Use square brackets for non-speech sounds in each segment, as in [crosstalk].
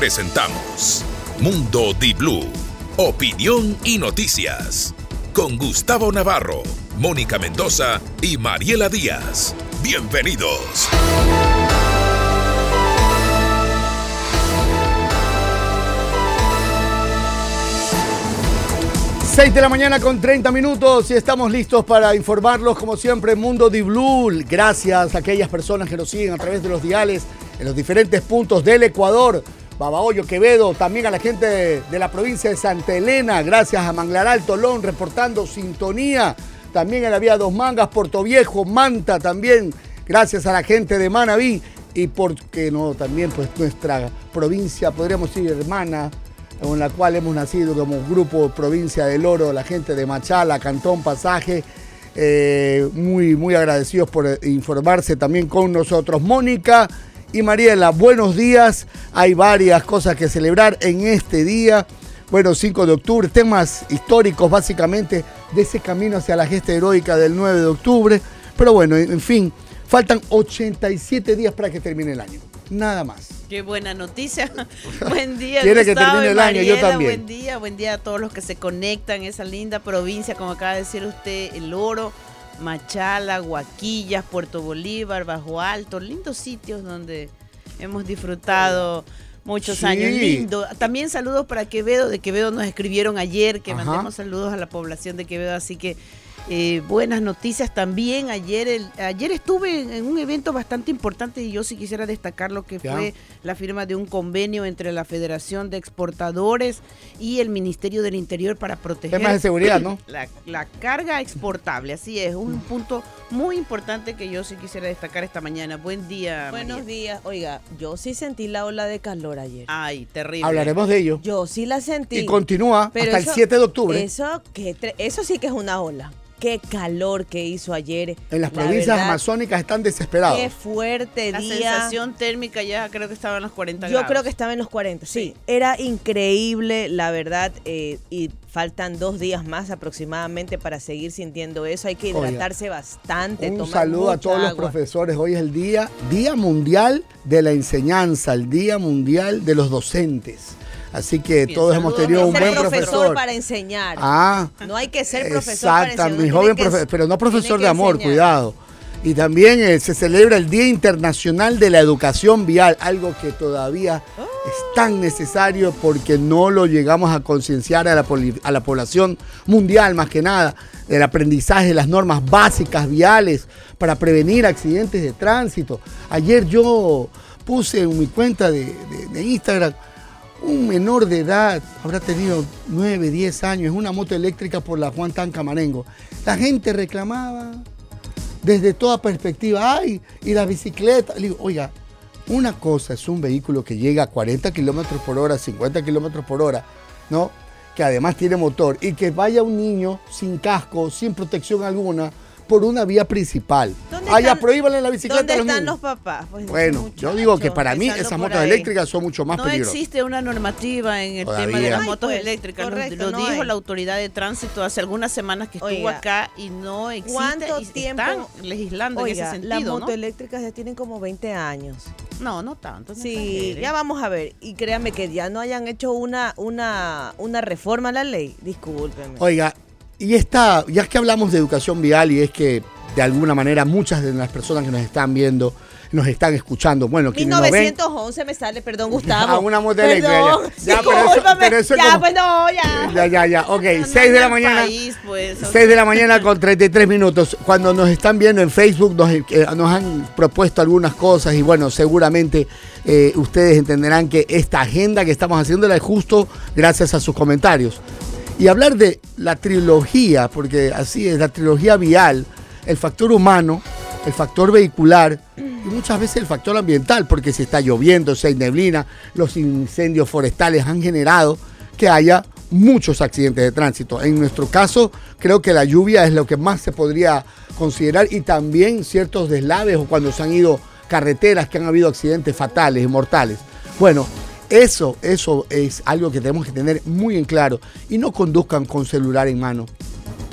presentamos Mundo Di Blue, opinión y noticias. Con Gustavo Navarro, Mónica Mendoza y Mariela Díaz. Bienvenidos. 6 de la mañana con 30 minutos y estamos listos para informarlos como siempre Mundo Di Blue. Gracias a aquellas personas que nos siguen a través de los diales en los diferentes puntos del Ecuador. Babahoyo, Quevedo, también a la gente de, la provincia de Santa Elena, gracias a Manglaral, Tolón, reportando sintonía. También en la vía Dos Mangas, Puerto Viejo, Manta también, gracias a la gente de Manabí y por qué no, también pues nuestra provincia, podríamos decir hermana, en la cual hemos nacido como grupo Provincia del Oro, la gente de Machala, Cantón Pasaje. Eh, muy, muy agradecidos por informarse también con nosotros. Mónica y Mariela, buenos días. Hay varias cosas que celebrar en este día. Bueno, 5 de octubre, temas históricos básicamente de ese camino hacia la gesta heroica del 9 de octubre. Pero bueno, en fin, faltan 87 días para que termine el año. Nada más. Qué buena noticia. [laughs] buen día. Quiere que termine el año, yo también. Buen día, buen día a todos los que se conectan en esa linda provincia, como acaba de decir usted, El Oro, Machala, Huaquillas, Puerto Bolívar, Bajo Alto, lindos sitios donde hemos disfrutado muchos años. Lindo. También saludos para Quevedo, de Quevedo nos escribieron ayer que mandemos saludos a la población de Quevedo, así que eh, buenas noticias también. Ayer, ayer estuve en un evento bastante importante y yo sí quisiera destacar lo que fue la firma de un convenio entre la Federación de Exportadores y el Ministerio del Interior para proteger Temas de seguridad, ¿no? [clears throat] La, carga exportable. Así es, un mm. punto muy importante que yo sí quisiera destacar esta mañana. Buen día. Buenos días. Oiga, yo sí sentí la ola de calor ayer. Ay, terrible. Hablaremos de ello. Yo sí la sentí. Y continúa hasta el 7 de octubre. Eso, que, eso sí que es una ola. Qué calor que hizo ayer. En las provincias amazónicas están desesperados. Qué fuerte la día. La sensación térmica ya creo que estaba en los 40 Yo creo que estaba en los 40, sí. Era increíble, la verdad, eh, y faltan dos días más aproximadamente para seguir sintiendo eso. Hay que hidratarse bastante. Un saludo a todos los profesores. Hoy es el día, Día Mundial de la Enseñanza, el Día Mundial de los Docentes. Así que todos hemos tenido un buen profesor. profesor. para enseñar. Ah. No hay que ser profesor para enseñar. mi joven profesor, pero no profesor de amor, cuidado. Y también eh, se celebra el Día Internacional de la Educación Vial, algo que todavía es tan necesario porque no lo llegamos a concienciar a la, a la población mundial, más que nada, del aprendizaje de las normas básicas viales para prevenir accidentes de tránsito. Ayer yo puse en mi cuenta de Instagram un menor de edad, habrá tenido 9, 10 años, una moto eléctrica por la Juan Tan Camarengo. La gente reclamaba desde toda perspectiva, ay, y la bicicleta. Le digo, oiga, una cosa es un vehículo que llega a 40 kilómetros por hora, 50 kilómetros por hora, ¿no? Que además tiene motor y que vaya un niño sin casco, sin protección alguna, por una vía principal. Allá prohíbanle la bicicleta ¿Dónde a los están los papás? Pues, bueno, yo digo que para mí esas motos eléctricas son mucho más peligrosas. No existe una normativa en el tema de las motos pues, eléctricas. lo, dijo la autoridad de tránsito hace algunas semanas que estuvo acá y no existe. ¿Cuánto y tiempo están legislando en ese sentido? Las motos eléctricas ya tienen como 20 años. No, no tanto. sí, ya vamos a ver. Y créanme que ya no hayan hecho una, una, una reforma a la ley. Discúlpenme. Oiga, y esta, ya que hablamos de educación vial y es que de alguna manera muchas de las personas que nos están viendo nos están escuchando. Bueno, 1911 me sale, perdón, Gustavo. [laughs] A una moto eléctrica. Ya, [laughs] pero eso, ya, pues no, ya. Ya, ya, ya. Ok, 6 de la mañana. 6 pues, de la mañana con 33 minutos. Cuando nos están viendo en Facebook, nos, eh, nos han propuesto algunas cosas y bueno, seguramente eh, ustedes entenderán que esta agenda que estamos haciéndola es justo gracias a sus comentarios. Y hablar de la trilogía, porque así es, la trilogía vial, el factor humano, el factor vehicular y muchas veces el factor ambiental, porque si está lloviendo, si hay neblina, los incendios forestales han generado que haya muchos accidentes de tránsito. En nuestro caso, creo que la lluvia es lo que más se podría considerar y también ciertos deslaves o cuando se han ido carreteras que han habido accidentes fatales y mortales. Bueno, eso, eso es algo que tenemos que tener muy en claro. Y no conduzcan con celular en mano.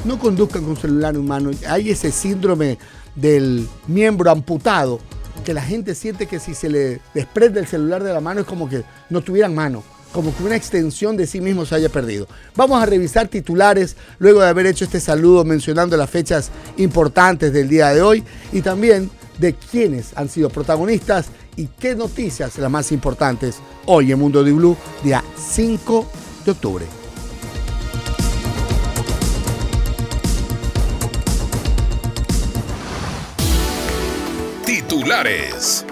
No conduzcan con celular en mano. Hay ese síndrome del miembro amputado que la gente siente que si se le desprende el celular de la mano es como que no tuvieran mano como que una extensión de sí mismo se haya perdido. Vamos a revisar titulares luego de haber hecho este saludo mencionando las fechas importantes del día de hoy y también de quiénes han sido protagonistas y qué noticias las más importantes hoy en Mundo de Blue, día 5 de octubre. Titulares.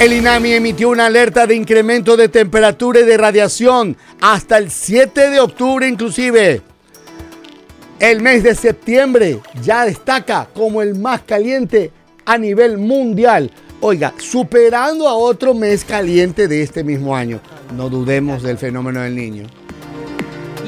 El INAMI emitió una alerta de incremento de temperatura y de radiación hasta el 7 de octubre inclusive. El mes de septiembre ya destaca como el más caliente a nivel mundial. Oiga, superando a otro mes caliente de este mismo año. No dudemos del fenómeno del niño.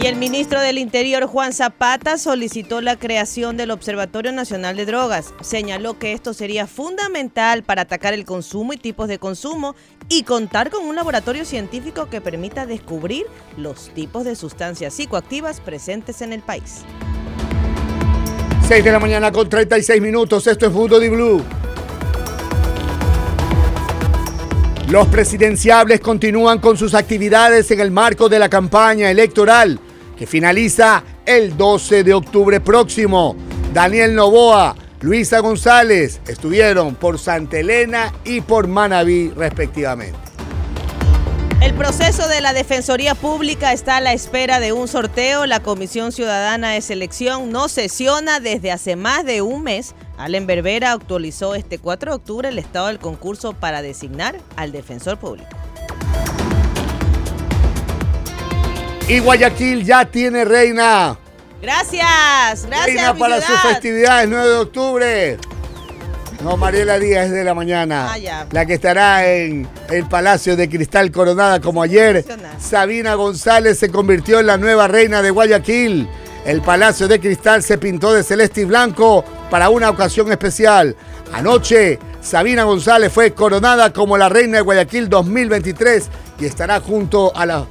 Y el ministro del Interior, Juan Zapata, solicitó la creación del Observatorio Nacional de Drogas. Señaló que esto sería fundamental para atacar el consumo y tipos de consumo y contar con un laboratorio científico que permita descubrir los tipos de sustancias psicoactivas presentes en el país. 6 de la mañana con 36 minutos. Esto es Mundo de Blue. Los presidenciables continúan con sus actividades en el marco de la campaña electoral que finaliza el 12 de octubre próximo. Daniel Novoa, Luisa González estuvieron por Santa Elena y por Manabí respectivamente. El proceso de la Defensoría Pública está a la espera de un sorteo. La Comisión Ciudadana de Selección no sesiona desde hace más de un mes. Allen Berbera actualizó este 4 de octubre el estado del concurso para designar al defensor público. Y Guayaquil ya tiene reina. Gracias, gracias. Reina para sus festividades, 9 de octubre. No, Mariela Díaz de la mañana. Ah, la que estará en el Palacio de Cristal coronada como ayer. Sabina González se convirtió en la nueva reina de Guayaquil. El Palacio de Cristal se pintó de celeste y blanco para una ocasión especial. Anoche, Sabina González fue coronada como la reina de Guayaquil 2023 y estará junto a la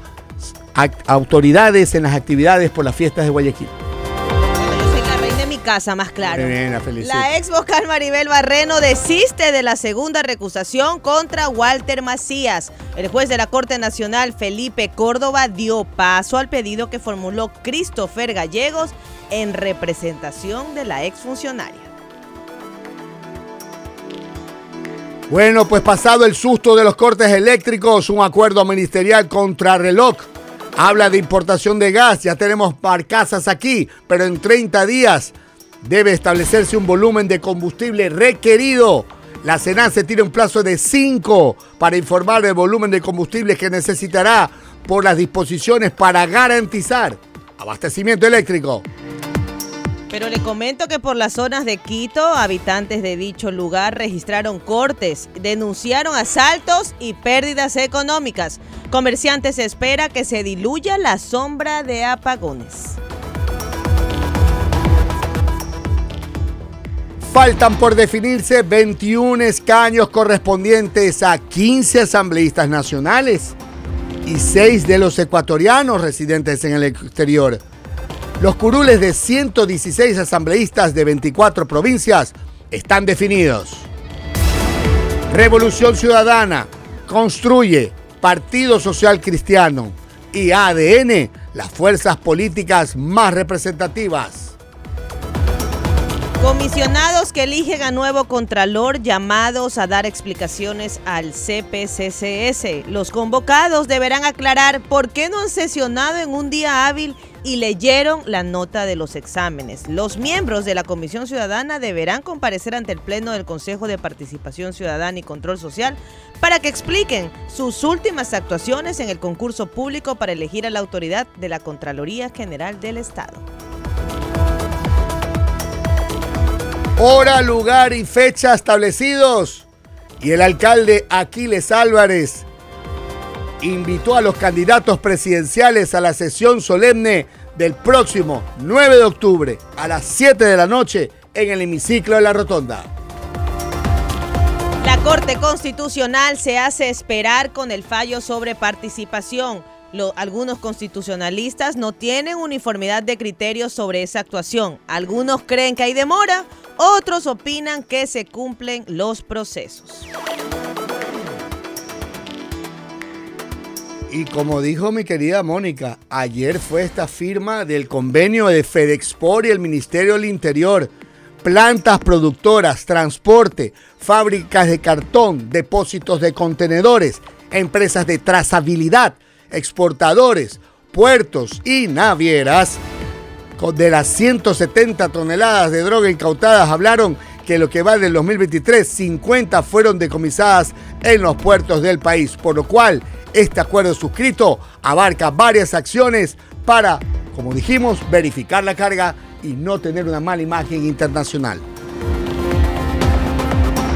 autoridades en las actividades por las fiestas de Guayaquil. Casa, más claro. la ex vocal Maribel Barreno desiste de la segunda recusación contra Walter Macías. El juez de la Corte Nacional, Felipe Córdoba, dio paso al pedido que formuló Christopher Gallegos en representación de la exfuncionaria. Bueno, pues pasado el susto de los cortes eléctricos, un acuerdo ministerial contra reloj Habla de importación de gas, ya tenemos barcazas aquí, pero en 30 días debe establecerse un volumen de combustible requerido. La se tiene un plazo de 5 para informar del volumen de combustible que necesitará por las disposiciones para garantizar abastecimiento eléctrico. Pero le comento que por las zonas de Quito, habitantes de dicho lugar registraron cortes, denunciaron asaltos y pérdidas económicas. Comerciantes espera que se diluya la sombra de apagones. Faltan por definirse 21 escaños correspondientes a 15 asambleístas nacionales y 6 de los ecuatorianos residentes en el exterior. Los curules de 116 asambleístas de 24 provincias están definidos. Revolución Ciudadana construye Partido Social Cristiano y ADN, las fuerzas políticas más representativas. Comisionados que eligen a nuevo Contralor llamados a dar explicaciones al CPCCS. Los convocados deberán aclarar por qué no han sesionado en un día hábil y leyeron la nota de los exámenes. Los miembros de la Comisión Ciudadana deberán comparecer ante el Pleno del Consejo de Participación Ciudadana y Control Social para que expliquen sus últimas actuaciones en el concurso público para elegir a la autoridad de la Contraloría General del Estado. Hora, lugar y fecha establecidos. Y el alcalde Aquiles Álvarez invitó a los candidatos presidenciales a la sesión solemne del próximo 9 de octubre a las 7 de la noche en el hemiciclo de la Rotonda. La Corte Constitucional se hace esperar con el fallo sobre participación. algunos constitucionalistas no tienen uniformidad de criterios sobre esa actuación. Algunos creen que hay demora, otros opinan que se cumplen los procesos. Y como dijo mi querida Mónica, ayer fue esta firma del convenio de FedExport y el Ministerio del Interior. Plantas productoras, transporte, fábricas de cartón, depósitos de contenedores, empresas de trazabilidad, exportadores, puertos y navieras. De las 170 toneladas de droga incautadas hablaron que lo que va del 2023, 50 fueron decomisadas en los puertos del país, por lo cual este acuerdo suscrito abarca varias acciones para, como dijimos, verificar la carga y no tener una mala imagen internacional.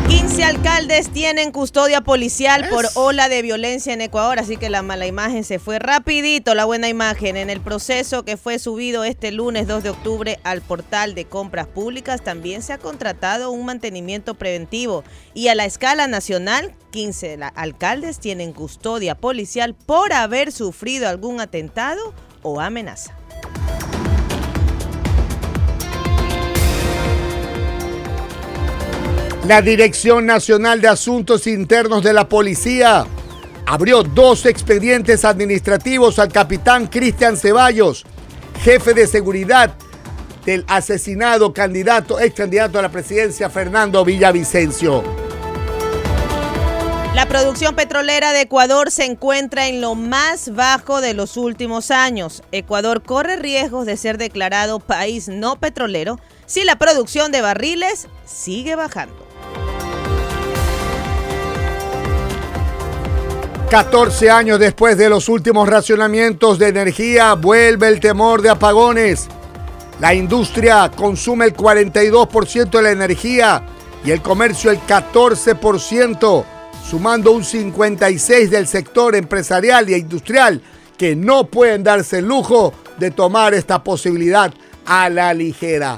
15 alcaldes tienen custodia policial por ola de violencia en Ecuador, así que la mala imagen se fue rapidito, la buena imagen. En el proceso que fue subido este lunes 2 de octubre al portal de compras públicas, también se ha contratado un mantenimiento preventivo y a la escala nacional, 15 alcaldes tienen custodia policial por haber sufrido algún atentado o amenaza. La Dirección Nacional de Asuntos Internos de la Policía abrió dos expedientes administrativos al capitán Cristian Ceballos, jefe de seguridad del asesinado candidato, ex candidato a la presidencia Fernando Villavicencio. La producción petrolera de Ecuador se encuentra en lo más bajo de los últimos años. Ecuador corre riesgos de ser declarado país no petrolero si la producción de barriles sigue bajando. 14 años después de los últimos racionamientos de energía, vuelve el temor de apagones. La industria consume el 42% de la energía y el comercio el 14%, sumando un 56% del sector empresarial y industrial que no pueden darse el lujo de tomar esta posibilidad a la ligera.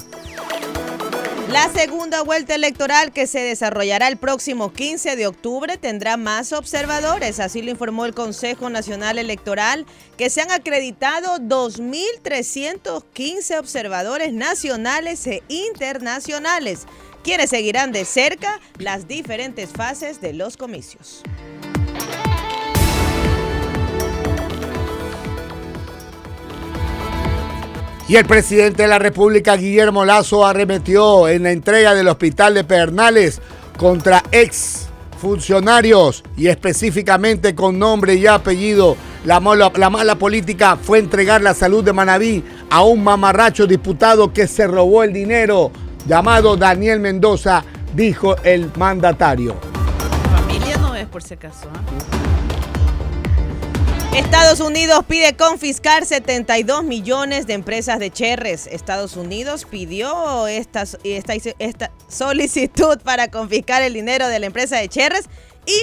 La segunda vuelta electoral que se desarrollará el próximo 15 de octubre tendrá más observadores, así lo informó el Consejo Nacional Electoral, que se han acreditado 2.315 observadores nacionales e internacionales, quienes seguirán de cerca las diferentes fases de los comicios. Y el presidente de la República, Guillermo Lazo, arremetió en la entrega del hospital de Pernales contra ex funcionarios y específicamente con nombre y apellido. La mala, la mala política fue entregar la salud de Manabí a un mamarracho diputado que se robó el dinero llamado Daniel Mendoza, dijo el mandatario. Familia no es por si acaso. ¿eh? Estados Unidos pide confiscar 72 millones de empresas de Cherres. Estados Unidos pidió esta, solicitud para confiscar el dinero de la empresa de Cherres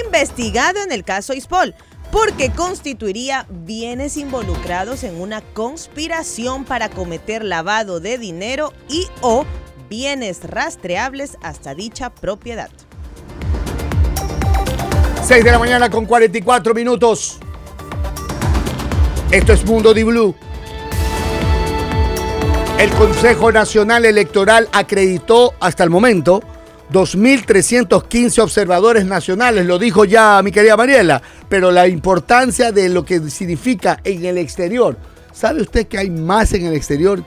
investigado en el caso Ispol, porque constituiría bienes involucrados en una conspiración para cometer lavado de dinero y o bienes rastreables hasta dicha propiedad. 6 de la mañana con 44 minutos. Esto es Mundo Di Blue. El Consejo Nacional Electoral acreditó hasta el momento 2.315 observadores nacionales, lo dijo ya mi querida Mariela, pero la importancia de lo que significa en el exterior. ¿Sabe usted que hay más en el exterior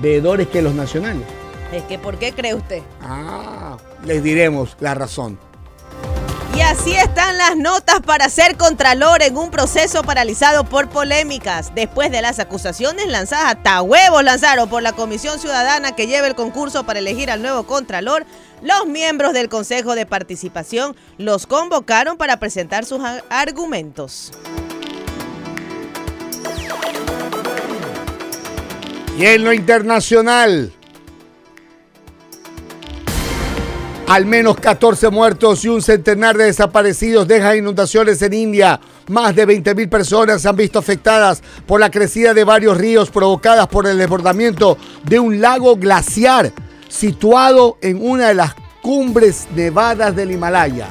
veedores que los nacionales? Es que, ¿por qué cree usted? Ah, les diremos la razón. Y así están las notas para ser contralor en un proceso paralizado por polémicas. Después de las acusaciones lanzadas, hasta huevos lanzaron por la Comisión Ciudadana que lleva el concurso para elegir al nuevo contralor, los miembros del Consejo de Participación los convocaron para presentar sus argumentos. Y en lo internacional, Al menos 14 muertos y un centenar de desaparecidos dejan inundaciones en India. Más de 20.000 personas se han visto afectadas por la crecida de varios ríos provocadas por el desbordamiento de un lago glaciar situado en una de las cumbres nevadas del Himalaya.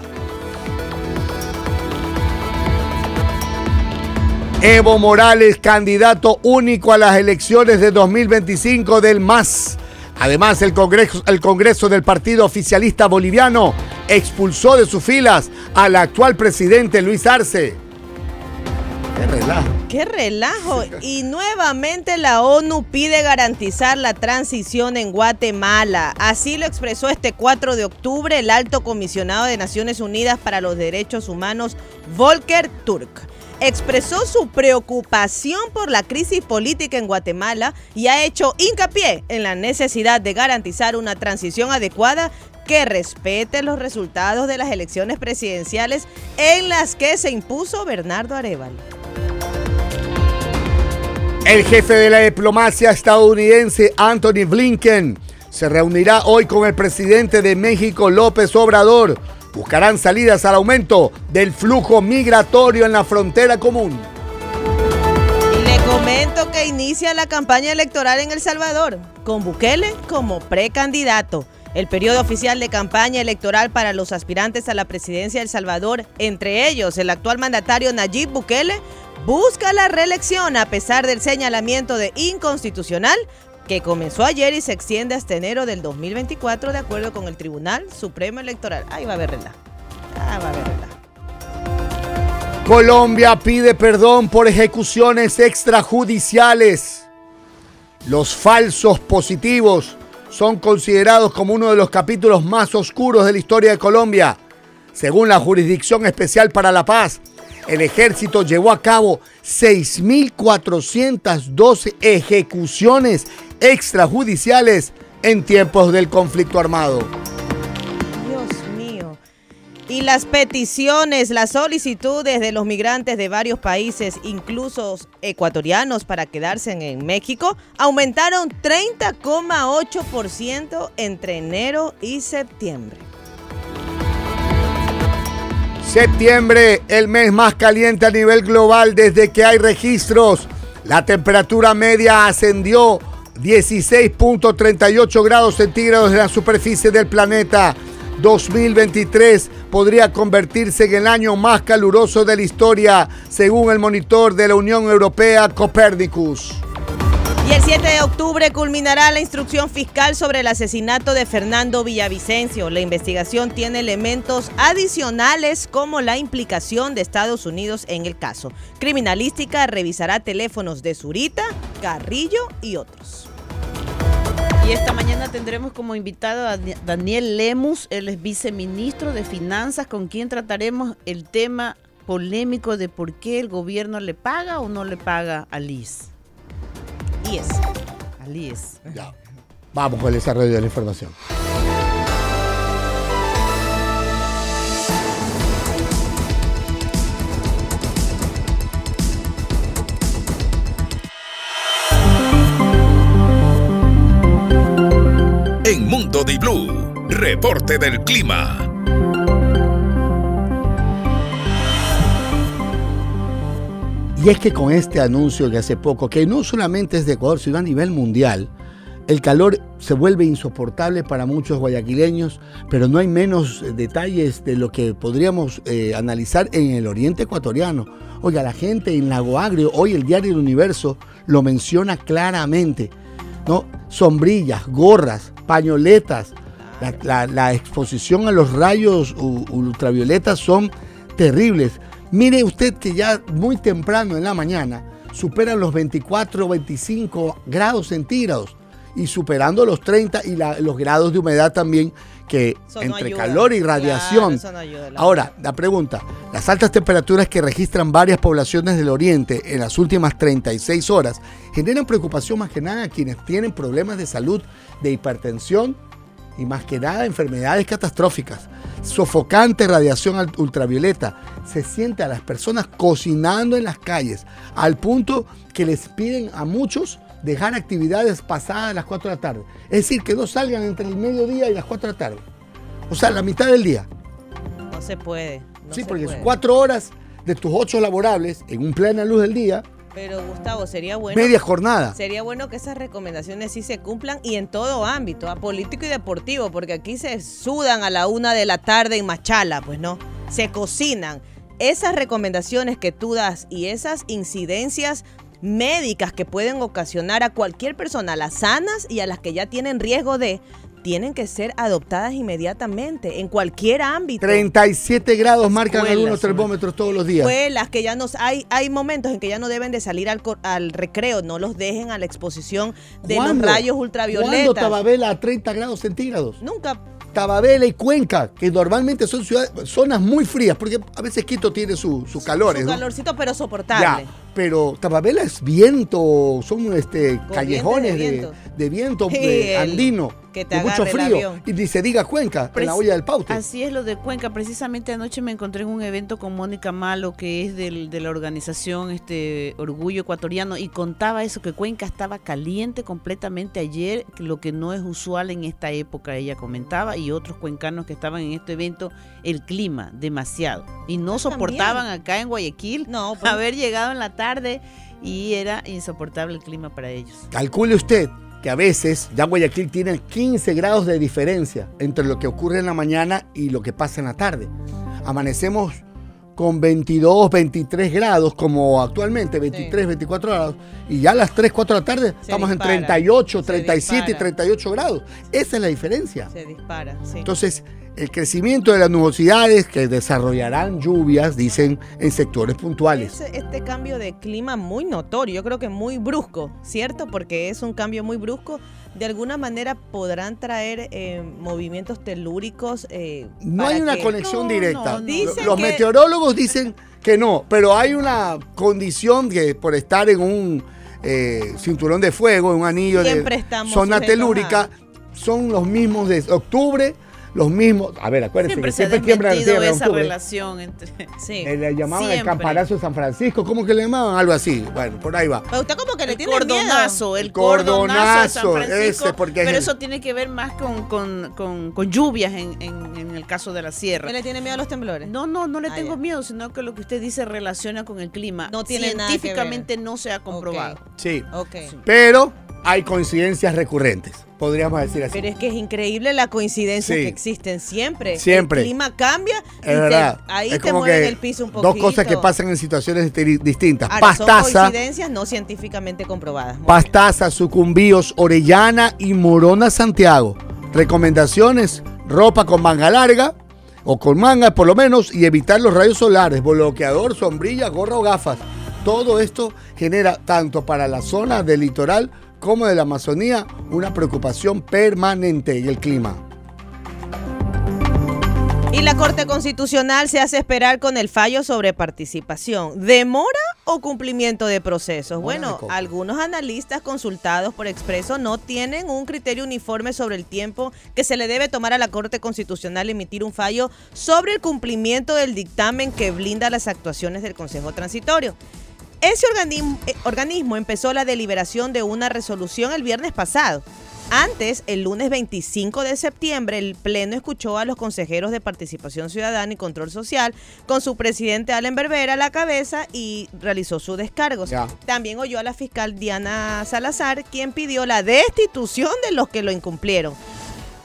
Evo Morales, candidato único a las elecciones de 2025 del MAS Además, el Congreso, el Congreso del Partido Oficialista Boliviano expulsó de sus filas al actual presidente Luis Arce. Qué relajo. Qué relajo. Y nuevamente la ONU pide garantizar la transición en Guatemala. Así lo expresó este 4 de octubre el alto comisionado de Naciones Unidas para los Derechos Humanos, Volker Turk expresó su preocupación por la crisis política en Guatemala y ha hecho hincapié en la necesidad de garantizar una transición adecuada que respete los resultados de las elecciones presidenciales en las que se impuso Bernardo Arevalo. El jefe de la diplomacia estadounidense, Anthony Blinken, se reunirá hoy con el presidente de México, López Obrador. Buscarán salidas al aumento del flujo migratorio en la frontera común. Le comento que inicia la campaña electoral en El Salvador, con Bukele como precandidato. El periodo oficial de campaña electoral para los aspirantes a la presidencia de El Salvador, entre ellos el actual mandatario Nayib Bukele, busca la reelección a pesar del señalamiento de inconstitucional que comenzó ayer y se extiende hasta enero del 2024 de acuerdo con el Tribunal Supremo Electoral. Ahí va a haber Ah, va a haber Colombia pide perdón por ejecuciones extrajudiciales. Los falsos positivos son considerados como uno de los capítulos más oscuros de la historia de Colombia. Según la Jurisdicción Especial para la Paz, el ejército llevó a cabo 6.412 ejecuciones extrajudiciales en tiempos del conflicto armado. Dios mío. Y las peticiones, las solicitudes de los migrantes de varios países, incluso ecuatorianos, para quedarse en México, aumentaron 30,8% entre enero y septiembre. Septiembre, el mes más caliente a nivel global desde que hay registros. La temperatura media ascendió 16.38 grados centígrados en la superficie del planeta. 2023 podría convertirse en el año más caluroso de la historia, según el monitor de la Unión Europea Copernicus. Y el 7 de octubre culminará la instrucción fiscal sobre el asesinato de Fernando Villavicencio. La investigación tiene elementos adicionales como la implicación de Estados Unidos en el caso. Criminalística revisará teléfonos de Zurita, Carrillo y otros. Y esta mañana tendremos como invitado a Daniel Lemus, él es viceministro de Finanzas, con quien trataremos el tema polémico de por qué el gobierno le paga o no le paga a Liz. IES. Al IES. Ya. Vamos con el desarrollo de la información. En Mundo Di Blue, reporte del clima. Y es que con este anuncio que hace poco, que no solamente es de Ecuador, sino a nivel mundial, el calor se vuelve insoportable para muchos guayaquileños, pero no hay menos eh, detalles de lo que podríamos eh, analizar en el oriente ecuatoriano. Oiga, la gente en Lago Agrio, hoy el diario El Universo lo menciona claramente. ¿no? Sombrillas, gorras, pañoletas, la, la exposición a los rayos ultravioletas son terribles. Mire usted que ya muy temprano en la mañana superan los 24 o 25 grados centígrados y superando los 30 y los grados de humedad también que entre calor y radiación. Ahora, la pregunta, las altas temperaturas que registran varias poblaciones del oriente en las últimas 36 horas generan preocupación más que nada a quienes tienen problemas de salud, de hipertensión y más que nada enfermedades catastróficas sofocante radiación ultravioleta. Se siente a las personas cocinando en las calles, al punto que les piden a muchos dejar actividades pasadas las 4 de la tarde. Es decir, que no salgan entre el mediodía y las 4 de la tarde. O sea, la mitad del día. No se puede. sí, porque es 4 horas de tus 8 laborables en un plena luz del día pero Gustavo, sería bueno. Media jornada. Sería bueno que esas recomendaciones sí se cumplan y en todo ámbito, a político y deportivo, porque aquí se sudan a la una de la tarde en Machala, pues no. Se cocinan. Esas recomendaciones que tú das y esas incidencias médicas que pueden ocasionar a cualquier persona, a las sanas y a las que ya tienen riesgo de, tienen que ser adoptadas inmediatamente en cualquier ámbito. 37 grados marcan algunos termómetros todos los días. Escuelas que ya nos hay hay momentos en que ya no deben de salir al, al recreo, no los dejen a la exposición de los ¿Cuándo? rayos ¿Cuándo ultravioletas. Tababela a 30 grados centígrados? Nunca Tababela y Cuenca, que normalmente son ciudades, zonas muy frías, porque a veces Quito tiene su- sus calores. su ¿no? calorcito pero Ya, soportable. Pero Tababela es viento, son este, callejones de de, viento. de viento andino, que te de mucho frío. Y ni se diga Cuenca, en la olla del Paute. Así es lo de Cuenca. Precisamente anoche me encontré en un evento con Mónica Malo, que es del- de la organización este Orgullo Ecuatoriano, y contaba eso, que Cuenca estaba caliente completamente ayer, lo que no es usual en esta época, ella comentaba, y otros cuencanos que estaban en este evento, el clima, demasiado. Y no soportaban acá en Guayaquil No, [laughs] pues, haber llegado en la tarde y era insoportable el clima para ellos. Calcule usted que a veces ya Guayaquil tiene 15 grados de diferencia entre lo que ocurre en la mañana y lo que pasa en la tarde. Amanecemos con 22, 23 grados como actualmente, 23, 24 grados, y ya a las 3, 4 de la tarde estamos dispara, en 38, se 37 y dispara. 38 grados. Esa es la diferencia. se dispara, sí. Entonces, el crecimiento de las nubosidades que desarrollarán lluvias, dicen, en sectores puntuales. Es este cambio de clima muy notorio, yo creo que muy brusco, ¿cierto? Porque es un cambio muy brusco. De alguna manera podrán traer eh, movimientos telúricos. eh, No hay una que- conexión No, directa. no, no. Dicen Los que- meteorólogos dicen que no, pero hay una condición que por estar en un eh, cinturón de fuego, en un anillo Siempre de zona telúrica, son los mismos de octubre, los mismos. A ver, acuérdense Siempre que siempre tiembla la desmentido tierra en esa octubre. relación entre... [laughs] Sí. Eh, le llamaban el campanazo de San Francisco, ¿cómo que le llamaban? Algo así. Bueno, por ahí va. Pero usted como que le El tiene cordonazo, El el cordonazo de San cordonazo, Francisco, ese, porque es pero el- eso tiene que ver más con, con, con- con lluvias en, en- en el caso de la sierra. ¿Usted le tiene miedo a los temblores? No, no, no le Ah, tengo ya. miedo, sino que lo que usted dice relaciona con el clima. No tiene nada que ver. Científicamente no se ha comprobado. Sí. Ok. Pero hay coincidencias recurrentes, podríamos decir así. Pero es que es increíble la coincidencia Sí. que existen siempre. Siempre. El clima cambia y Es te- verdad. ahí es te mueven el piso un poquito. dos cosas que pasan en situaciones distintas. Ahora, son Pastaza, coincidencias no científicamente comprobadas. Muy Pastaza, Sucumbíos, Orellana y Morona Santiago. Recomendaciones, ropa con manga larga o con manga por lo menos y evitar los rayos solares, bloqueador, sombrilla, gorra o gafas. Todo esto genera tanto para la zona del litoral como de la Amazonía una preocupación permanente en el clima. Y la Corte Constitucional se hace esperar con el fallo sobre participación. ¿Demora o cumplimiento de procesos? Bueno, algunos analistas consultados por Expreso no tienen un criterio uniforme sobre el tiempo que se le debe tomar a la Corte Constitucional emitir un fallo sobre el cumplimiento del dictamen que blinda las actuaciones del Consejo Transitorio. Ese organismo, eh, organismo empezó la deliberación de una resolución el viernes pasado. Antes, el lunes 25 de septiembre, el Pleno escuchó a los consejeros de Participación Ciudadana y Control Social con su presidente Allen Berbera a la cabeza y realizó sus descargos. Ya. También oyó a la fiscal Diana Salazar, quien pidió la destitución de los que lo incumplieron.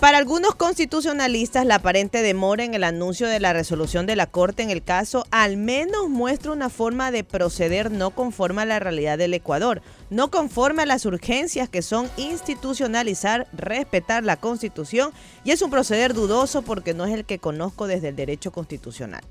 Para algunos constitucionalistas, la aparente demora en el anuncio de la resolución de la Corte en el caso al menos muestra una forma de proceder no conforme a la realidad del Ecuador, no conforme a las urgencias que son institucionalizar, respetar la Constitución y es un proceder dudoso porque no es el que conozco desde el derecho constitucional.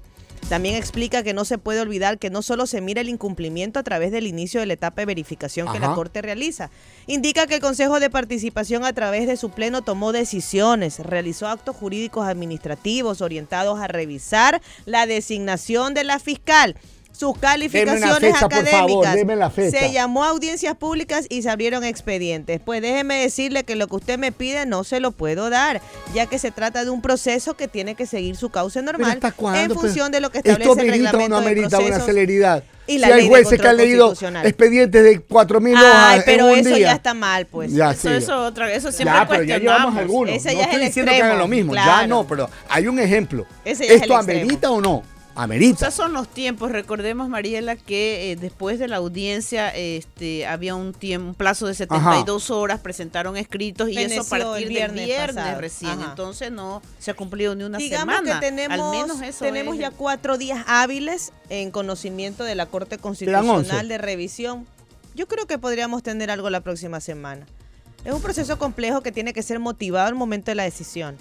También explica que no se puede olvidar que no solo se mira el incumplimiento a través del inicio de la etapa de verificación que Ajá. la Corte realiza. Indica que el Consejo de Participación a través de su pleno tomó decisiones, realizó actos jurídicos administrativos orientados a revisar la designación de la fiscal. Sus calificaciones fecha, por académicas. favor, fecha. Se llamó a audiencias públicas y se abrieron expedientes. Pues déjeme decirle que lo que usted me pide no se lo puedo dar, ya que se trata de un proceso que tiene que seguir su cauce ¿Pero normal hasta cuándo, en función de lo que ¿Esto establece el amerita o reglamento no de amerita una procesos celeridad? y la si ley hay de jueces que han leído expedientes de 4.000 Ay, hojas pero en un eso día. ya está mal, pues. Ya, Eso, sí. eso, otra, eso siempre Ya, pero ya llevamos cuestionamos. algunos. Ese no ya es estoy el diciendo que hagan extremo, lo mismo. Ya claro. no, pero hay un ejemplo. Ese ya es el ¿Esto extremo. amerita o no? Amerita. Esos son los tiempos. Recordemos, Mariela, que eh, después de la audiencia este, había un tiempo, un plazo de 72 horas, presentaron escritos y eso a partir del viernes viernes pasado. recién. Ajá. Entonces no se ha cumplido ni una Digamos semana. que tenemos, Al menos eso tenemos es. ya cuatro días hábiles en conocimiento de la Corte. Constitucional de revisión. Yo creo que podríamos tener algo la próxima semana. Es un proceso complejo que tiene que ser motivado al momento de la decisión.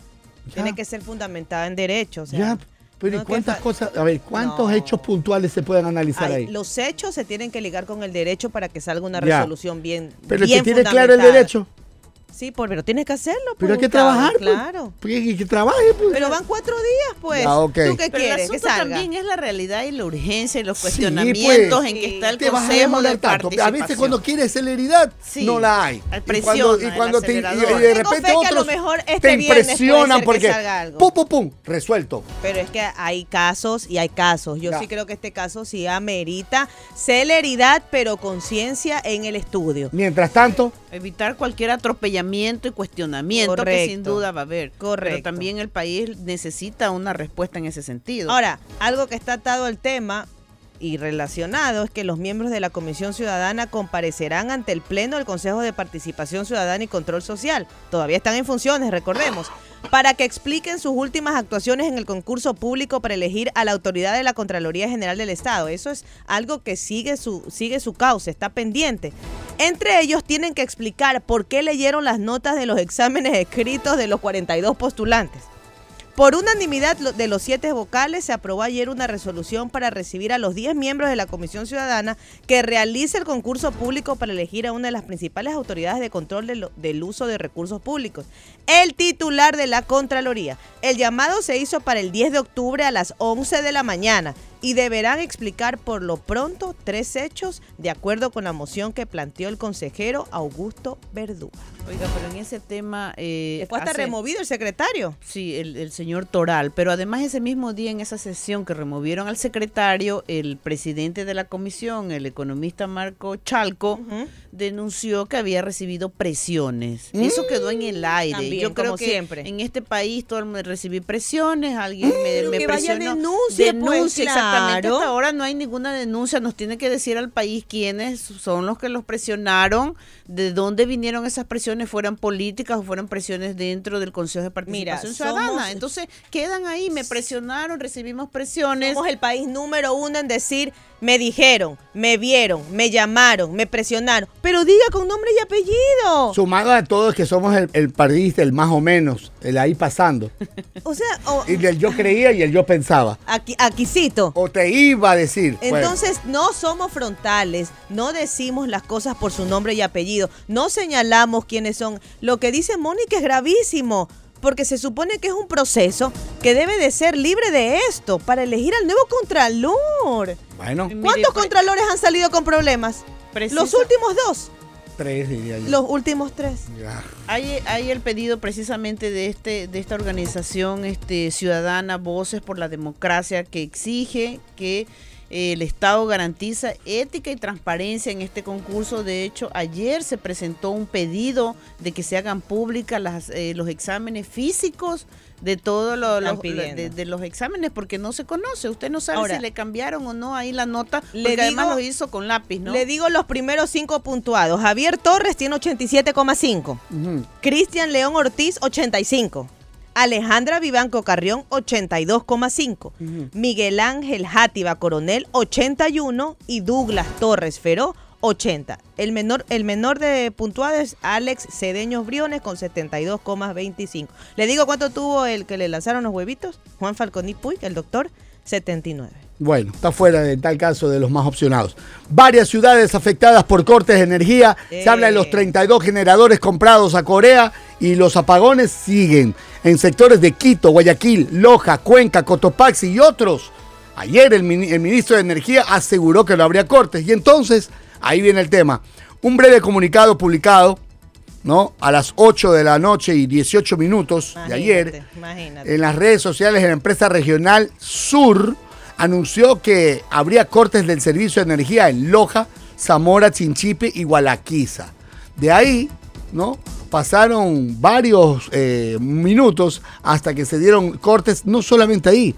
Tiene que ser fundamentada en derechos. ya, pero ¿y cuántas cosas? A ver, ¿cuántos hechos puntuales se pueden analizar ahí? Los hechos se tienen que ligar con el derecho para que salga una resolución bien. Pero el que tiene claro el derecho. Sí, pero tienes que hacerlo. Pero hay que trabajar. Pues. Claro. Pues, que trabaje. Pues. Pero van cuatro días, pues. ¿Tú qué quieres? El también es la realidad y la urgencia y los cuestionamientos en que está el Consejo de Participación. A veces cuando quieres celeridad, no la hay. Y cuando, y cuando te, y de repente otros este te impresionan porque pum, pum, pum, resuelto. Pero es que hay casos y hay casos. Yo sí creo que este caso sí amerita celeridad, pero conciencia en el estudio. Mientras tanto, evitar cualquier atropellamiento y cuestionamiento que sin duda va a haber. Correcto. Pero también el país necesita una respuesta en ese sentido. Ahora, algo que está atado al tema y relacionado es que los miembros de la Comisión Ciudadana comparecerán ante el Pleno del Consejo de Participación Ciudadana y Control Social. Todavía están en funciones, recordemos para que expliquen sus últimas actuaciones en el concurso público para elegir a la autoridad de la Contraloría General del Estado. Eso es algo que sigue su, sigue su causa, está pendiente. Entre ellos tienen que explicar por qué leyeron las notas de los [laughs] exámenes escritos de los 42 postulantes. Por unanimidad de los siete vocales se aprobó ayer una resolución para recibir a los 10 miembros de la Comisión Ciudadana que realice el concurso público para elegir a una de las principales autoridades de control del uso de recursos públicos, el titular de la Contraloría. El llamado se hizo para el 10 de octubre a las 11 de la mañana y deberán explicar por lo pronto tres hechos de acuerdo con la moción que planteó el consejero Augusto Verdúa. Oiga, pero en ese tema... Eh, Después está removido el secretario. Sí, el, señor Toral, pero además ese mismo día en esa sesión que removieron al secretario, el presidente de la comisión, el economista Marco Chalco, denunció que había recibido presiones. Eso mm, quedó en el aire. Yo creo que siempre. en este país todo el mundo recibí presiones, alguien me, me presionó. denuncia, pues, exactamente. Hasta ahora no hay ninguna denuncia, nos tiene que decir al país quiénes son los que los presionaron, de dónde vinieron esas presiones, fueran políticas o fueran presiones dentro del Consejo de Participación Ciudadana. Entonces quedan ahí, me presionaron, recibimos presiones. Somos el país número uno en decir me dijeron, me vieron, me llamaron, me presionaron. Pero diga con nombre y apellido. Sumado a todos que somos el, el el más o menos, el ahí pasando. [laughs] o sea, y el yo creía y el yo pensaba. Aquí, aquícito. O te iba a decir. Entonces, no somos frontales, no decimos las cosas por su nombre y apellido, no señalamos quiénes son. Lo que dice Mónica es gravísimo porque se supone que es un proceso que debe de ser libre de esto para elegir al nuevo contralor. Bueno. ¿Cuántos contralores han salido con problemas? Los últimos dos. Tres, diría yo. Los últimos tres. Hay, hay, el pedido precisamente de este de esta organización este, ciudadana Voces por la Democracia que exige que el Estado garantiza ética y transparencia en este concurso. De hecho, ayer se presentó un pedido de que se hagan públicas eh, los exámenes físicos de todos los de, los exámenes porque no se conoce. Usted no sabe si le cambiaron o no ahí la nota, porque además lo hizo con lápiz, ¿no? Le digo los primeros cinco puntuados. Javier Torres tiene 87,5. Cristian León Ortiz, 85. Alejandra Vivanco Carrión, 82,5. Miguel Ángel Játiva Coronel, 81. Y Douglas Torres Feró, 80. El menor, el menor de puntuados es Alex Cedeños Briones con 72,25. Le digo cuánto tuvo el que le lanzaron los huevitos. Juan Falconi Puig, el doctor, 79. Bueno, está fuera de tal caso de los más opcionados. Varias ciudades afectadas por cortes de energía. Se habla de los 32 eh. generadores comprados a Corea y los apagones siguen en sectores de Quito, Guayaquil, Loja, Cuenca, Cotopaxi y otros. Ayer el, ministro de Energía aseguró que no habría cortes y entonces ahí viene el tema. Un breve comunicado publicado ¿no? A las 8 de la noche y 18 minutos de ayer, en las redes sociales de la empresa regional Sur, anunció que habría cortes del servicio de energía en Loja, Zamora, Chinchipe y Gualaquiza. De ahí, ¿no? pasaron varios eh, minutos hasta que se dieron cortes, no solamente ahí,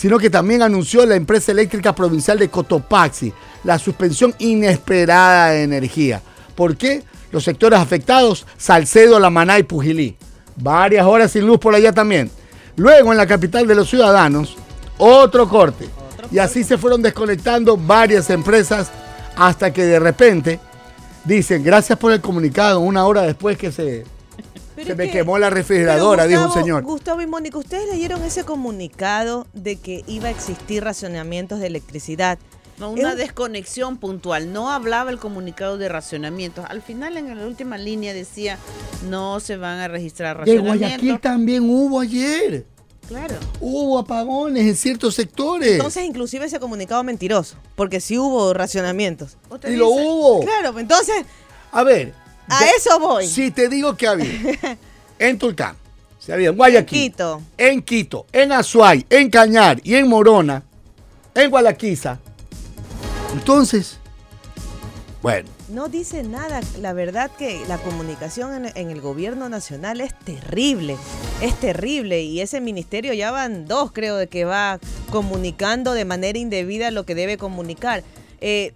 sino que también anunció la empresa eléctrica provincial de Cotopaxi la suspensión inesperada de energía. ¿Por qué? Los sectores afectados, Salcedo, La Maná y Pujilí. Varias horas sin luz por allá también. Luego en la capital de los ciudadanos, otro corte. Y así se fueron desconectando varias empresas hasta que de repente Dicen, gracias por el comunicado, una hora después que se, Pero se me que- quemó la refrigeradora, dijo un señor. Gustavo y Mónica, ¿ustedes leyeron ese comunicado de que iba a existir racionamientos de electricidad? No, una Es- desconexión puntual. No hablaba el comunicado de racionamientos. Al final, en la última línea decía, no se van a registrar De Guayaquil racionamientos. también hubo ayer. Claro. Hubo apagones en ciertos sectores. Entonces, inclusive ese comunicado mentiroso, porque sí hubo racionamientos. Y lo hubo. Claro, pues, entonces, A ver. A de- eso voy. Si te digo que había [laughs] en Tulcán, se había en Guayaquil, Quito. en Quito, en Azuay, en Cañar y en Morona, en Gualaquiza. Entonces, bueno, No dice nada. La verdad que la comunicación en, en el gobierno nacional es terrible. Es terrible. Y ese ministerio ya van dos, creo, de que va comunicando de manera indebida lo que debe comunicar. Eh,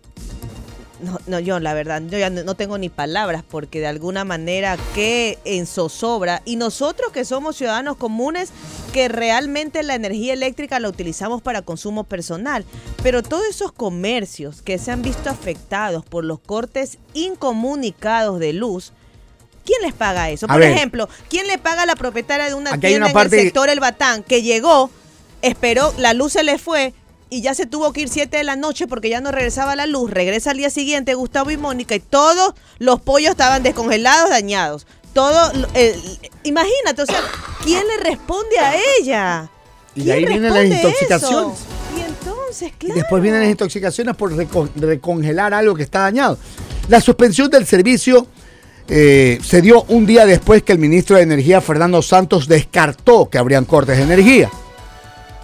no, no, yo la verdad, yo ya no tengo ni palabras porque de alguna manera que en zozobra y nosotros que somos ciudadanos comunes que realmente la energía eléctrica la utilizamos para consumo personal, pero todos esos comercios que se han visto afectados por los cortes incomunicados de luz, ¿quién les paga eso? Por ver. ejemplo, ¿quién le paga a la propietaria de una tienda una en el sector El Batán que llegó, esperó, la luz se le fue y ya se tuvo que ir 7 de la noche porque ya no regresaba la luz. Regresa al día siguiente Gustavo y Mónica y todos los pollos estaban descongelados, dañados. Todo, eh, imagínate, o sea, ¿quién le responde a ella? Y de ¿Quién ahí vienen las intoxicaciones. eso? Y entonces, y claro. después vienen las intoxicaciones por reco- recongelar algo que está dañado. La suspensión del servicio eh, se dio un día después que el ministro de Energía, Fernando Santos, descartó que habrían cortes de energía.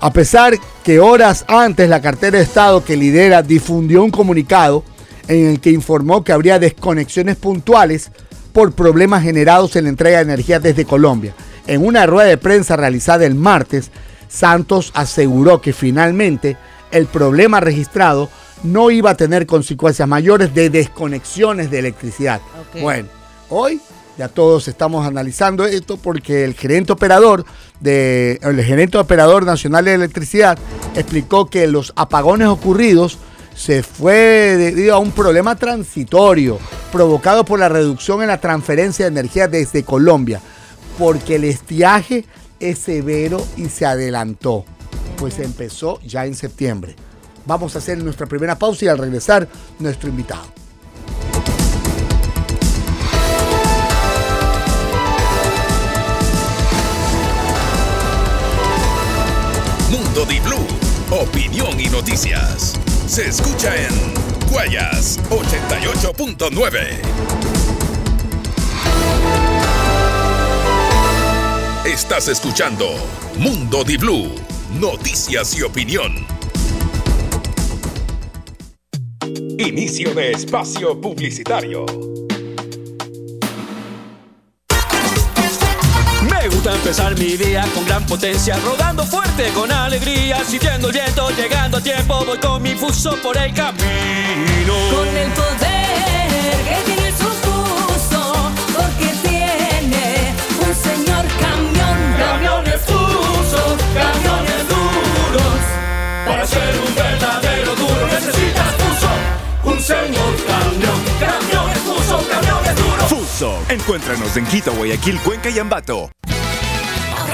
A pesar que horas antes la cartera de Estado que lidera difundió un comunicado en el que informó que habría desconexiones puntuales por problemas generados en la entrega de energía desde Colombia. En una rueda de prensa realizada el martes, Santos aseguró que finalmente el problema registrado no iba a tener consecuencias mayores de desconexiones de electricidad. Bueno, hoy ya todos estamos analizando esto porque el gerente operador de el gerente operador nacional de electricidad explicó que los apagones ocurridos se fue debido a un problema transitorio provocado por la reducción en la transferencia de energía desde Colombia, porque el estiaje es severo y se adelantó, pues empezó ya en septiembre. Vamos a hacer nuestra primera pausa y al regresar nuestro invitado. Noticias. Se escucha en Guayas 88.9. Estás escuchando Mundo Di Blue, noticias y opinión. Inicio de espacio publicitario. Empezar mi día con gran potencia, rodando fuerte con alegría, sintiendo el viento, llegando a tiempo, voy con mi fuso por el camino. Con el poder que tiene su fuso, porque tiene un señor camión. Camiones fuso, camiones duros, para ser un verdadero duro necesitas fuso, un señor camión, camiones fuso, camiones duros. Fuso. Encuéntranos en Quito, Guayaquil, Cuenca y Ambato.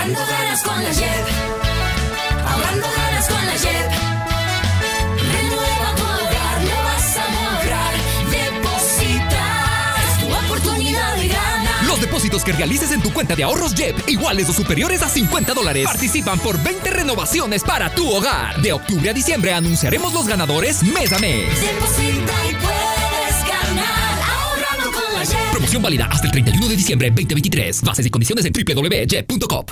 Ahorrando ganas con la JEP. Ahorrando ganas con la JEP. Renueva tu hogar, lo vas a lograr. Deposita, es tu oportunidad de ganar. Los depósitos que realices en tu cuenta de ahorros JEP, iguales o superiores a 50 dólares, participan por 20 renovaciones para tu hogar. De octubre a diciembre anunciaremos los ganadores mes a mes. Deposita y puedes ganar. Ahorrando con la JEP. Promoción válida hasta el 31 de diciembre 2023. Bases y condiciones en www.jep.com.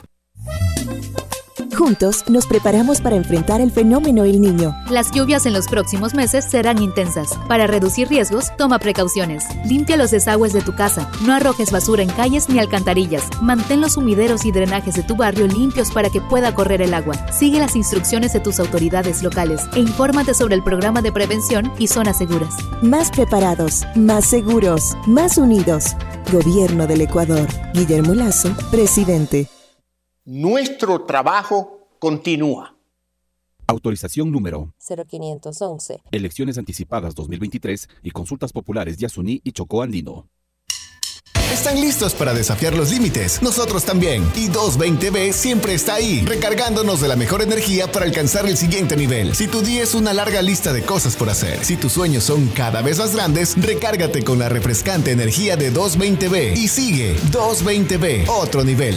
Juntos nos preparamos para enfrentar el fenómeno El Niño. Las lluvias en los próximos meses serán intensas. Para reducir riesgos, toma precauciones. Limpia los desagües de tu casa. No arrojes basura en calles ni alcantarillas. Mantén los sumideros y drenajes de tu barrio limpios para que pueda correr el agua. Sigue las instrucciones de tus autoridades locales e infórmate sobre el programa de prevención y zonas seguras. Más preparados, más seguros, más unidos. Gobierno del Ecuador. Guillermo Lazo, presidente. Nuestro trabajo continúa. Autorización número 0511. Elecciones anticipadas 2023 y consultas populares Yasuní y Chocó Andino. ¿Están listos para desafiar los límites? Nosotros también. Y 220B siempre está ahí, recargándonos de la mejor energía para alcanzar el siguiente nivel. Si tu día es una larga lista de cosas por hacer, si tus sueños son cada vez más grandes, recárgate con la refrescante energía de 220B y sigue 220B, otro nivel.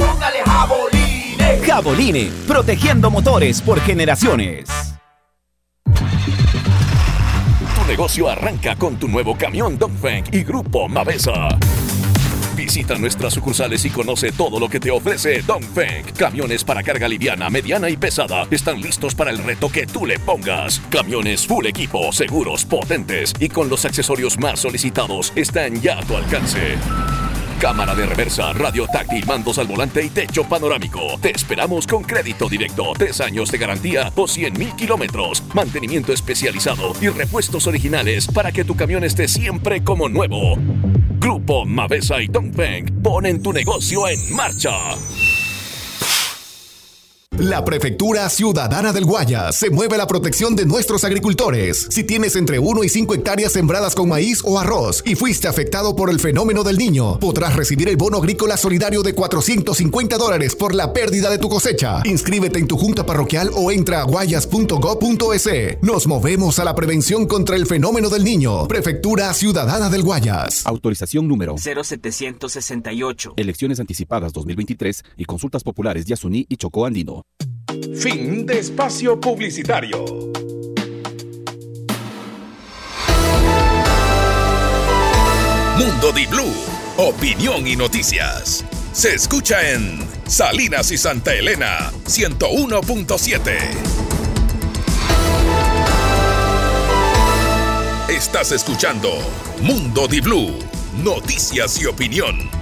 Caboline, protegiendo motores por generaciones. Tu negocio arranca con tu nuevo camión Dongfeng y Grupo Mavesa. Visita nuestras sucursales y conoce todo lo que te ofrece Dongfeng. Camiones para carga liviana, mediana y pesada están listos para el reto que tú le pongas. Camiones full equipo, seguros, potentes y con los accesorios más solicitados están ya a tu alcance. Cámara de reversa, radio táctil, mandos al volante y techo panorámico. Te esperamos con crédito directo, tres años de garantía o 100 mil kilómetros, mantenimiento especializado y repuestos originales para que tu camión esté siempre como nuevo. Grupo Mavesa y Dongfeng ponen tu negocio en marcha. La Prefectura Ciudadana del Guayas se mueve a la protección de nuestros agricultores. Si tienes entre 1 y 5 hectáreas sembradas con maíz o arroz y fuiste afectado por el fenómeno del niño, podrás recibir el bono agrícola solidario de 450 dólares por la pérdida de tu cosecha. Inscríbete en tu junta parroquial o entra a guayas.gov.es. Nos movemos a la prevención contra el fenómeno del niño. Prefectura Ciudadana del Guayas. Autorización número 0768. Elecciones anticipadas 2023 y consultas populares Yasuní y Chocó Andino. Fin de espacio publicitario. Mundo Di Blue, opinión y noticias. Se escucha en Salinas y Santa Elena 101.7. Estás escuchando Mundo Di Blue, noticias y opinión.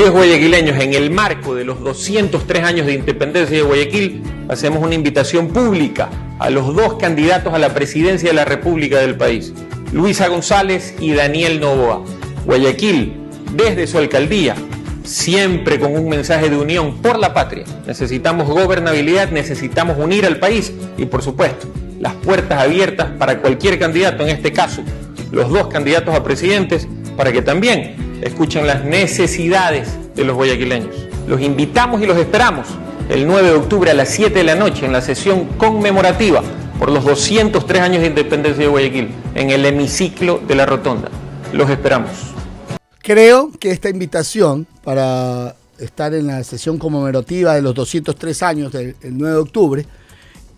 Queridos guayaquileños, en el marco de los 203 años de independencia de Guayaquil, hacemos una invitación pública a los dos candidatos a la presidencia de la República del país, Luisa González y Daniel Novoa. Guayaquil, desde su alcaldía, siempre con un mensaje de unión por la patria. Necesitamos gobernabilidad, necesitamos unir al país y, por supuesto, las puertas abiertas para cualquier candidato, en este caso, los dos candidatos a presidentes, para que también escuchen las necesidades de los guayaquileños. Los invitamos y los esperamos el 9 de octubre a las 7 de la noche en la sesión conmemorativa por los 203 años de independencia de Guayaquil en el hemiciclo de la Rotonda. Los esperamos. Creo que esta invitación para estar en la sesión conmemorativa de los 203 años del el 9 de octubre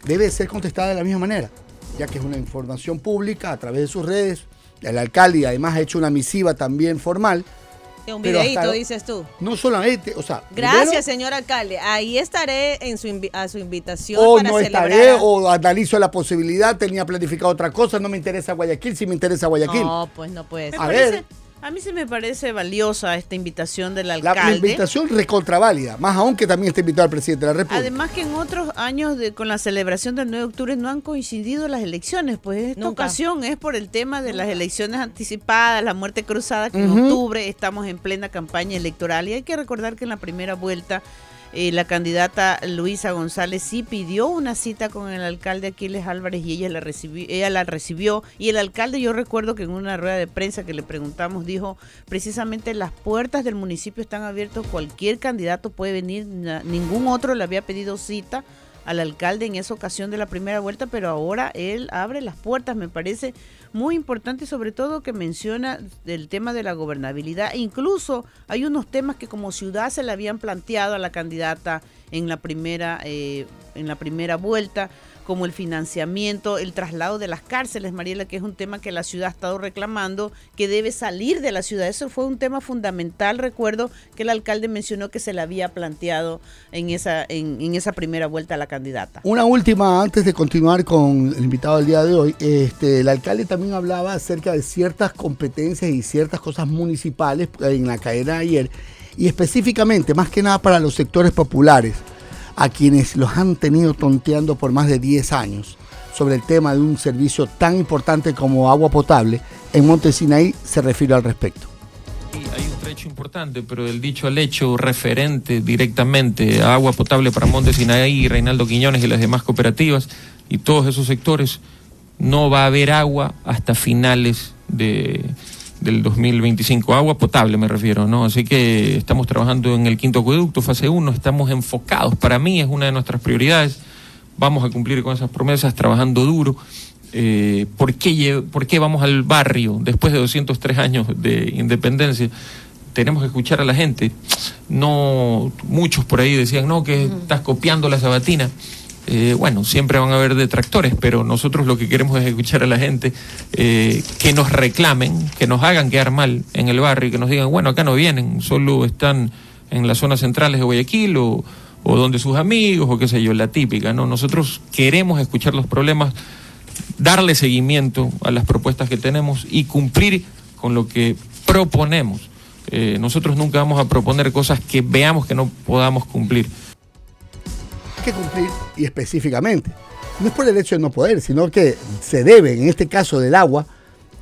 debe ser contestada de la misma manera, ya que es una información pública a través de sus redes. El alcalde además ha hecho una misiva también formal. Un videíto, dices tú. No solamente, o sea, Gracias, primero, señor alcalde. Ahí estaré en su invi- a su invitación o para no celebrar. estaré, o analizo la posibilidad, tenía planificado otra cosa, no me interesa Guayaquil, sí me interesa Guayaquil. No, pues no puede ser. A ver. A mí sí me parece valiosa esta invitación del alcalde. la invitación recontraválida, más aún que también está invitado el presidente de la República. Además que en otros años de, con la celebración del 9 de octubre no han coincidido las elecciones, pues esta Nunca. ocasión es por el tema de las elecciones anticipadas, la muerte cruzada, que en octubre estamos en plena campaña electoral y hay que recordar que en la primera vuelta eh, la candidata Luisa González sí pidió una cita con el alcalde Aquiles Álvarez y ella la recibió, ella la recibió. Y el alcalde yo recuerdo que en una rueda de prensa que le preguntamos dijo precisamente las puertas del municipio están abiertas, cualquier candidato puede venir, ningún otro le había pedido cita al alcalde en esa ocasión de la primera vuelta, pero ahora él abre las puertas, me parece muy importante sobre todo que menciona el tema de la gobernabilidad. Incluso hay unos temas que como ciudad se le habían planteado a la candidata en la primera, eh, en la primera vuelta, como el financiamiento, el traslado de las cárceles, Mariela, que es un tema que la ciudad ha estado reclamando, que debe salir de la ciudad. Eso fue un tema fundamental, recuerdo que el alcalde mencionó que se le había planteado en esa, en, esa primera vuelta a la candidata. Una última, antes de continuar con el invitado del día de hoy, este, el alcalde también hablaba acerca de ciertas competencias y ciertas cosas municipales en la cadena de ayer, y específicamente, más que nada para los sectores populares, a quienes los han tenido tonteando por más de 10 años sobre el tema de un servicio tan importante como agua potable, en Montesinaí se refiere al respecto. Hay un trecho importante, pero del dicho al hecho referente directamente a agua potable para Montes Sinaí, Reinaldo Quiñones y las demás cooperativas y todos esos sectores, no va a haber agua hasta finales de, del 2025. Agua potable me refiero, ¿no? Así que estamos trabajando en el quinto acueducto, fase 1, estamos enfocados. Para mí es una de nuestras prioridades. Vamos a cumplir con esas promesas trabajando duro. Eh, ¿por, qué, ¿Por qué vamos al barrio después de 203 años de independencia? Tenemos que escuchar a la gente. No, muchos por ahí decían, no, que estás copiando la sabatina. Eh, bueno, siempre van a haber detractores, pero nosotros lo que queremos es escuchar a la gente eh, que nos reclamen, que nos hagan quedar mal en el barrio y que nos digan, bueno, acá no vienen, solo están en las zonas centrales de Guayaquil o, donde sus amigos o qué sé yo, la típica, ¿no? Nosotros queremos escuchar los problemas, darle seguimiento a las propuestas que tenemos y cumplir con lo que proponemos. Eh, nosotros nunca vamos a proponer cosas que veamos que no podamos cumplir. Que cumplir y específicamente. No es por el hecho de no poder, sino que se debe, en este caso del agua,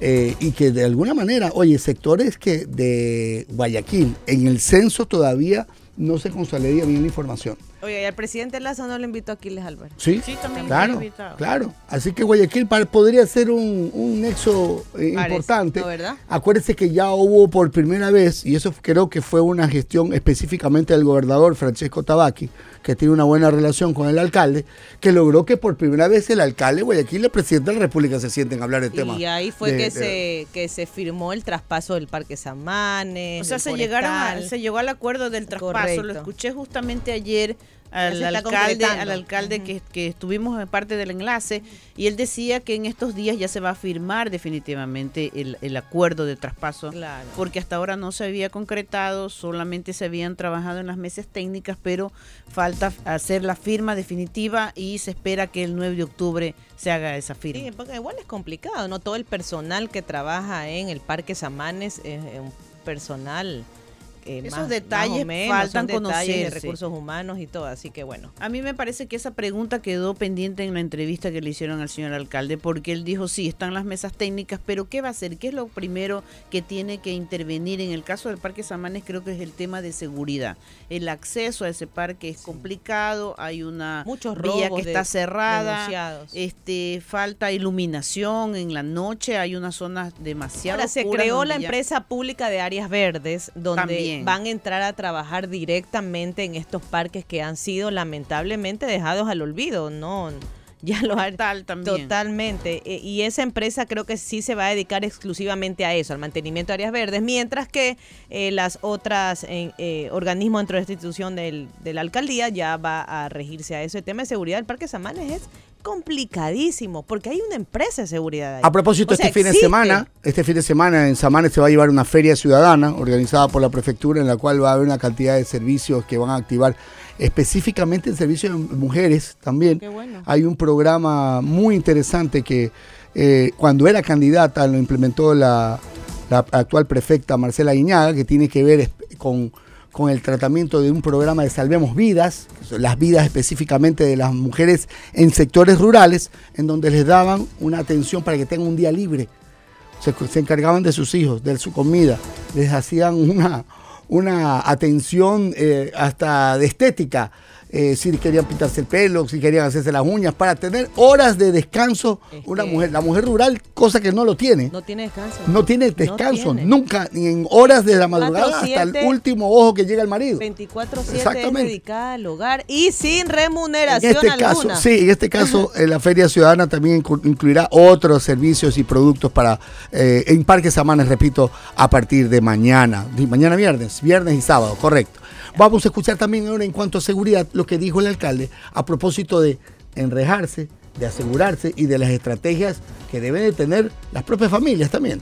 eh, y que de alguna manera, oye, sectores que de Guayaquil, en el censo todavía no se consolidaría bien la información. Oye, y al presidente Lazo no lo invitó a Aquiles Álvarez. Sí, también claro, invitado. claro. Así que Guayaquil podría ser un, un nexo eh, Parece, importante. ¿no, verdad? Acuérdense que ya hubo por primera vez, y eso creo que fue una gestión específicamente del gobernador Francesco Tabaqui, que tiene una buena relación con el alcalde, que logró que por primera vez el alcalde de Guayaquil y el presidente de la República se sienten a hablar de temas. Y ahí fue de- que, de- se, que se firmó el traspaso del Parque Samanes. O sea, del se llegaron a- se llegó al acuerdo del traspaso. Lo escuché justamente ayer al alcalde, al alcalde que, que estuvimos en parte del enlace y él decía que en estos días ya se va a firmar definitivamente el, el acuerdo de traspaso Claro. porque hasta ahora no se había concretado, solamente se habían trabajado en las mesas técnicas, pero falta hacer la firma definitiva y se espera que el 9 de octubre se haga esa firma. Sí, porque igual es complicado, ¿no? Todo el personal que trabaja en el Parque Samanes es un personal. Eh, Esos más- más detalles o menos, faltan detalles de recursos humanos y todo, así que bueno. A mí me parece que esa pregunta quedó pendiente en la entrevista que le hicieron al señor alcalde, porque él dijo, sí, están las mesas técnicas, pero ¿qué va a hacer? ¿Qué es lo primero que tiene que intervenir? En el caso del Parque Samanes creo que es el tema de seguridad. El acceso a ese parque es complicado, hay una Muchos vía que de- está cerrada, denunciados. este falta iluminación en la noche, hay unas zonas demasiado Ahora se creó la empresa pública de áreas verdes, donde También. Van a entrar a trabajar directamente en estos parques que han sido lamentablemente dejados al olvido, ¿no? Ya lo ha- Total, también. Totalmente. E- Y esa empresa creo que sí se va a dedicar exclusivamente a eso, al mantenimiento de áreas verdes, mientras que eh, las otras eh, eh, organismos dentro de esta institución del, de la alcaldía ya va a regirse a eso. El tema de seguridad del Parque Samanes es complicadísimo, porque hay una empresa de seguridad ahí. A propósito, O sea, este fin de semana, este fin de semana en Samanes se va a llevar una feria ciudadana organizada por la prefectura en la cual va a haber una cantidad de servicios que van a activar específicamente el servicio de mujeres también. Qué bueno. Hay un programa muy interesante que eh, cuando era candidata lo implementó la, la actual prefecta Marcela Guiñaga, que tiene que ver con, con el tratamiento de un programa de Salvemos Vidas, las vidas específicamente de las mujeres en sectores rurales, en donde les daban una atención para que tengan un día libre. Se, se encargaban de sus hijos, de su comida, les hacían una, una atención eh, hasta de estética, eh, si querían pintarse el pelo, si querían hacerse las uñas, para tener horas de descanso. Una mujer, la mujer rural, cosa que no lo tiene. No tiene descanso. No tiene descanso, tiene. nunca, ni en horas de la madrugada hasta el 24/7, último ojo que llega el marido. 24-7 es Exactamente. dedicada al hogar y sin En remuneración este alguna. caso, sí, en este caso, eh, la Feria Ciudadana también inclu- incluirá otros servicios y productos para eh, en Parques Samanes, repito, a partir de mañana, de mañana viernes, viernes y sábado, correcto. Vamos a escuchar también ahora en cuanto a seguridad lo que dijo el alcalde a propósito de enrejarse, de asegurarse y de las estrategias que deben de tener las propias familias también.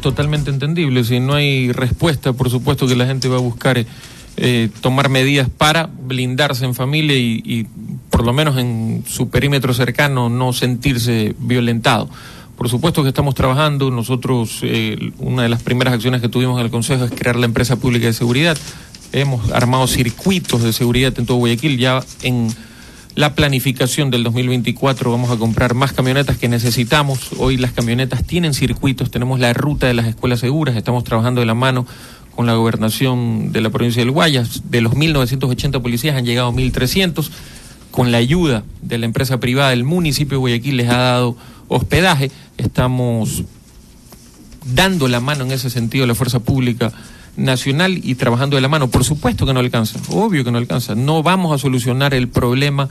totalmente entendible. Si no hay respuesta, por supuesto que la gente va a buscar eh, tomar medidas para blindarse en familia y, por lo menos en su perímetro cercano no sentirse violentado. Por supuesto que estamos trabajando. Nosotros, eh, una de las primeras acciones que tuvimos en el Consejo es crear la empresa pública de seguridad. Hemos armado circuitos de seguridad en todo Guayaquil. Ya en la planificación del 2024 vamos a comprar más camionetas que necesitamos. Hoy las camionetas tienen circuitos, tenemos la ruta de las escuelas seguras, estamos trabajando de la mano con la gobernación de la provincia del Guayas. De los 1.980 policías han llegado 1.300. Con la ayuda de la empresa privada del municipio de Guayaquil les ha dado hospedaje. Estamos dando la mano en ese sentido a la fuerza pública nacional y trabajando de la mano. Por supuesto que no alcanza, obvio que no alcanza. No vamos a solucionar el problema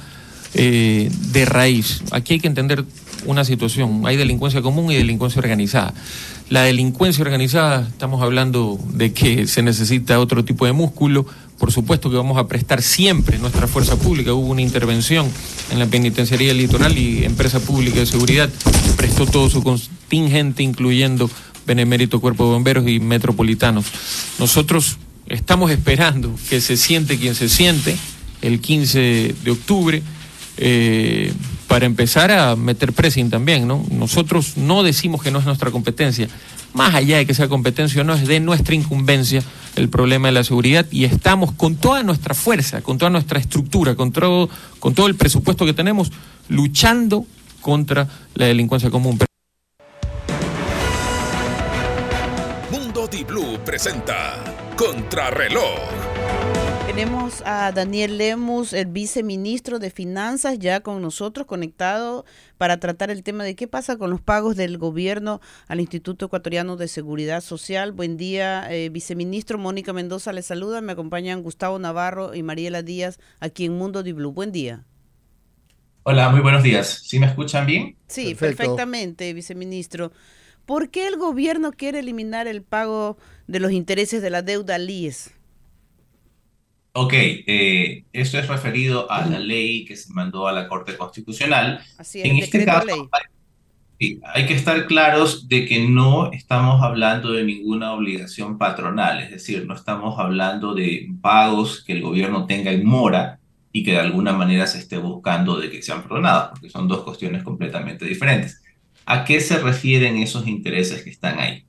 eh, de raíz. Aquí hay que entender una situación. Hay delincuencia común y delincuencia organizada. La delincuencia organizada, estamos hablando de que se necesita otro tipo de músculo. Por supuesto que vamos a prestar siempre nuestra fuerza pública. Hubo una intervención en la penitenciaría litoral y Empresa Pública de Seguridad prestó todo su contingente, incluyendo Benemérito Cuerpo de Bomberos y Metropolitanos. Nosotros estamos esperando que se siente quien se siente el 15 de octubre eh, para empezar a meter pressing también, ¿no? Nosotros no decimos que no es nuestra competencia. Más allá de que sea competencia o no, es de nuestra incumbencia el problema de la seguridad y estamos con toda nuestra fuerza, con toda nuestra estructura, con todo, con todo el presupuesto que tenemos, luchando contra la delincuencia común. Blue presenta Contrarreloj. Tenemos a Daniel Lemus, el viceministro de Finanzas, ya con nosotros conectado para tratar el tema de qué pasa con los pagos del gobierno al Instituto Ecuatoriano de Seguridad Social. Buen día, eh, viceministro. Mónica Mendoza le saluda. Me acompañan Gustavo Navarro y Mariela Díaz aquí en Mundo Di Blue. Buen día. Hola, muy buenos días. ¿Sí me escuchan bien? Sí, Perfecto. perfectamente, viceministro. ¿Por qué el gobierno quiere eliminar el pago de los intereses de la deuda LIES? Ok, eh, esto es referido a la ley que se mandó a la Corte Constitucional. Así es, En este caso, ley. Sí, hay que estar claros de que no estamos hablando de ninguna obligación patronal, es decir, no estamos hablando de pagos que el gobierno tenga en mora y que de alguna manera se esté buscando de que sean perdonados, porque son dos cuestiones completamente diferentes. ¿A qué se refieren esos intereses que están ahí?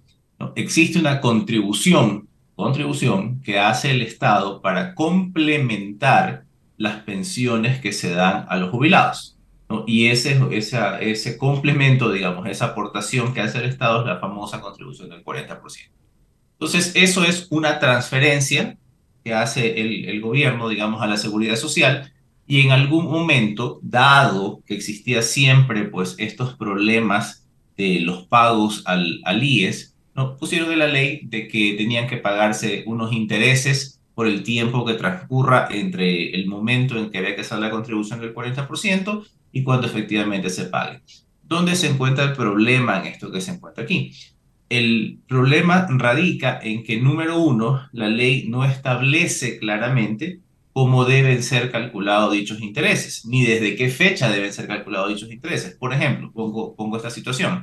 Existe una contribución, contribución que hace el Estado para complementar las pensiones que se dan a los jubilados. Y ese, esa, ese complemento, digamos, esa aportación que hace el Estado es la famosa contribución del 40%. Entonces, eso es una transferencia que hace el, el gobierno, digamos, a la seguridad social y en algún momento, dado que existía siempre, pues, estos problemas de los pagos al, al IES, ¿no? pusieron en la ley de que tenían que pagarse unos intereses por el tiempo que transcurra entre el momento en que había que hacer la contribución del 40% y cuando efectivamente se pague. ¿Dónde se encuentra el problema en esto que se encuentra aquí? El problema radica en que, número uno, la ley no establece claramente cómo deben ser calculados dichos intereses, ni desde qué fecha deben ser calculados dichos intereses. Por ejemplo, pongo, pongo esta situación.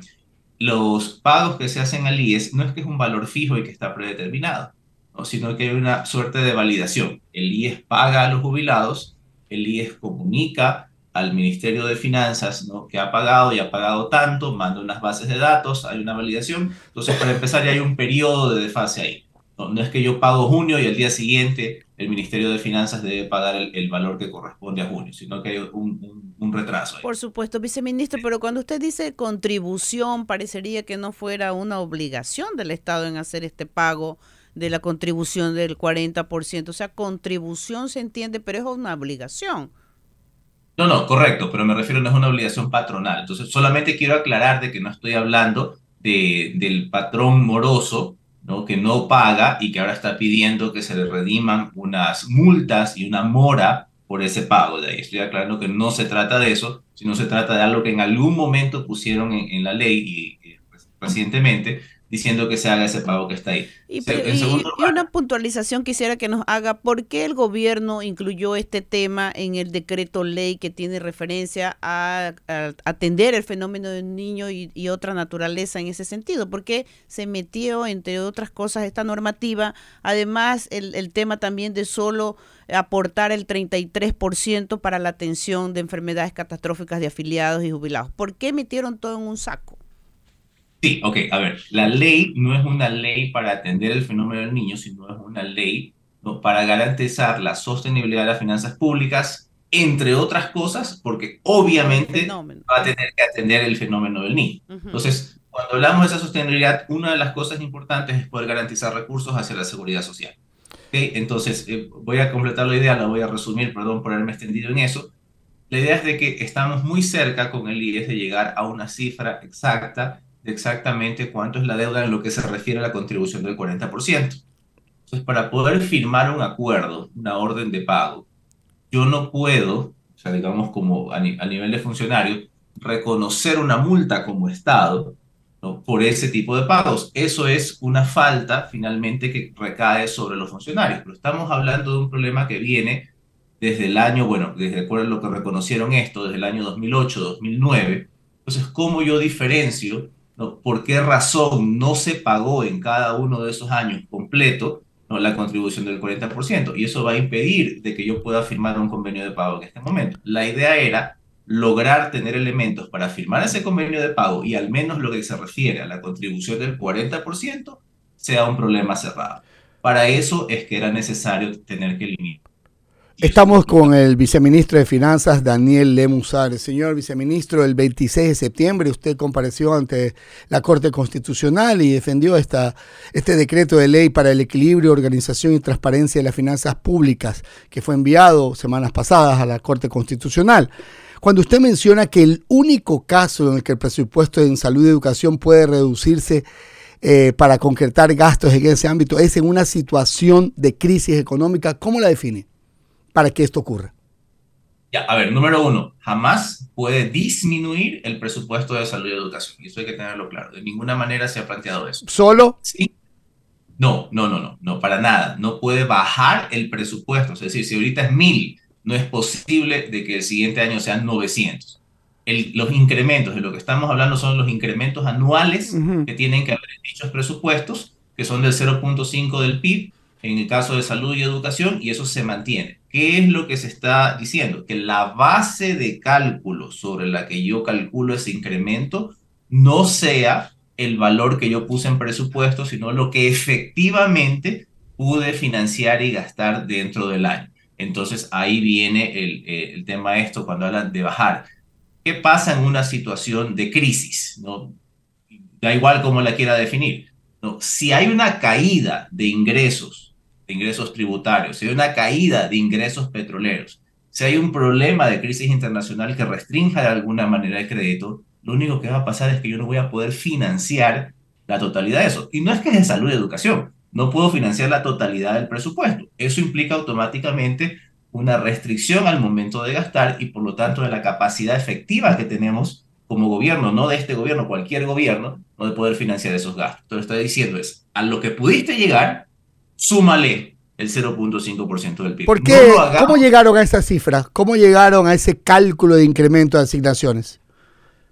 Los pagos que se hacen al IES no es que es un valor fijo y que está predeterminado, ¿no? sino que hay una suerte de validación. El IES paga a los jubilados, el IES comunica al Ministerio de Finanzas ¿no? que ha pagado y ha pagado tanto, manda unas bases de datos, hay una validación. Entonces, para empezar, ya hay un periodo de desfase ahí. No, no es que yo pago junio y al día siguiente el Ministerio de Finanzas debe pagar el, el valor que corresponde a junio, sino que hay un, un- un retraso. ahí. Por supuesto, viceministro, pero cuando usted dice contribución, parecería que no fuera una obligación del Estado en hacer este pago de la contribución del 40%. O sea, contribución se entiende, pero es una obligación. No, no, correcto, pero me refiero no es una obligación patronal. Entonces, solamente quiero aclarar de que no estoy hablando de, del patrón moroso, ¿no? que no paga y que ahora está pidiendo que se le rediman unas multas y una mora por ese pago. De ahí estoy aclarando que no se trata de eso, sino se trata de algo que en algún momento pusieron en, la ley y, y, pues, recientemente diciendo que se haga ese pago que está ahí. Y, una puntualización quisiera que nos haga por qué el gobierno incluyó este tema en el decreto ley que tiene referencia a, a atender el fenómeno del niño y, y otra naturaleza en ese sentido. ¿Por qué se metió, entre otras cosas, esta normativa? Además, el, el tema también de solo aportar el 33% para la atención de enfermedades catastróficas de afiliados y jubilados. ¿Por qué metieron todo en un saco? Sí, ok, a ver, la ley no es una ley para atender el fenómeno del niño, sino es una ley ¿no? para garantizar la sostenibilidad de las finanzas públicas, entre otras cosas, porque obviamente va a tener que atender el fenómeno del niño. Entonces, cuando hablamos de esa sostenibilidad, una de las cosas importantes es poder garantizar recursos hacia la seguridad social. ¿ok? Entonces, eh, voy a completar la idea, la voy a resumir, perdón por haberme extendido en eso. La idea es de que estamos muy cerca con el IES de llegar a una cifra exacta de exactamente cuánto es la deuda en lo que se refiere a la contribución del 40%. Entonces, para poder firmar un acuerdo, una orden de pago, yo no puedo, o sea, digamos como a, ni- a nivel de funcionario, reconocer una multa como Estado ¿no? por ese tipo de pagos. Eso es una falta finalmente que recae sobre los funcionarios. Pero estamos hablando de un problema que viene desde el año, bueno, desde lo que reconocieron esto, desde el año 2008, 2009. Entonces, ¿cómo yo diferencio ¿no? por qué razón no se pagó en cada uno de esos años completo la contribución del 40%? Y eso va a impedir de que yo pueda firmar un convenio de pago en este momento. La idea era lograr tener elementos para firmar ese convenio de pago y al menos lo que se refiere a la contribución del 40% sea un problema cerrado. Para eso es que era necesario tener que limitar. Estamos con el viceministro de Finanzas, Daniel Lemusar. Señor viceministro, el 26 de septiembre usted compareció ante la Corte Constitucional y defendió esta, este decreto de ley para el equilibrio, organización y transparencia de las finanzas públicas, que fue enviado semanas pasadas a la Corte Constitucional. Cuando usted menciona que el único caso en el que el presupuesto en salud y educación puede reducirse eh, para concretar gastos en ese ámbito es en una situación de crisis económica, ¿cómo la define? Para que esto ocurra? Ya, a ver, número uno, jamás puede disminuir el presupuesto de salud y educación. Y eso hay que tenerlo claro. De ninguna manera se ha planteado eso. ¿Solo? Sí. No, no, no, no, no, para nada. No puede bajar el presupuesto. Es decir, si ahorita es mil, no es posible de que el siguiente año sean 900. El- los incrementos de lo que estamos hablando son los incrementos anuales que tienen que haber en dichos presupuestos, que son del 0.5 del PIB en el caso de salud y educación, y eso se mantiene. ¿Qué es lo que se está diciendo? Que la base de cálculo sobre la que yo calculo ese incremento no sea el valor que yo puse en presupuesto, sino lo que efectivamente pude financiar y gastar dentro del año. Entonces ahí viene el, eh, el tema de esto cuando hablan de bajar. ¿Qué pasa en una situación de crisis? ¿no? Da igual cómo la quiera definir. ¿no? Si hay una caída de ingresos, ingresos tributarios, si hay una caída de ingresos petroleros, si hay un problema de crisis internacional que restrinja de alguna manera el crédito, lo único que va a pasar es que yo no voy a poder financiar la totalidad de eso. Y no es que es de salud y educación, no puedo financiar la totalidad del presupuesto. Eso implica automáticamente una restricción al momento de gastar y por lo tanto de la capacidad efectiva que tenemos como gobierno, no de este gobierno, cualquier gobierno, no de poder financiar esos gastos. Entonces estoy diciendo es, a lo que pudiste llegar, súmale el 0.5% del PIB. ¿Por No qué? hagamos. ¿Cómo llegaron a esas cifras? ¿Cómo llegaron a ese cálculo de incremento de asignaciones?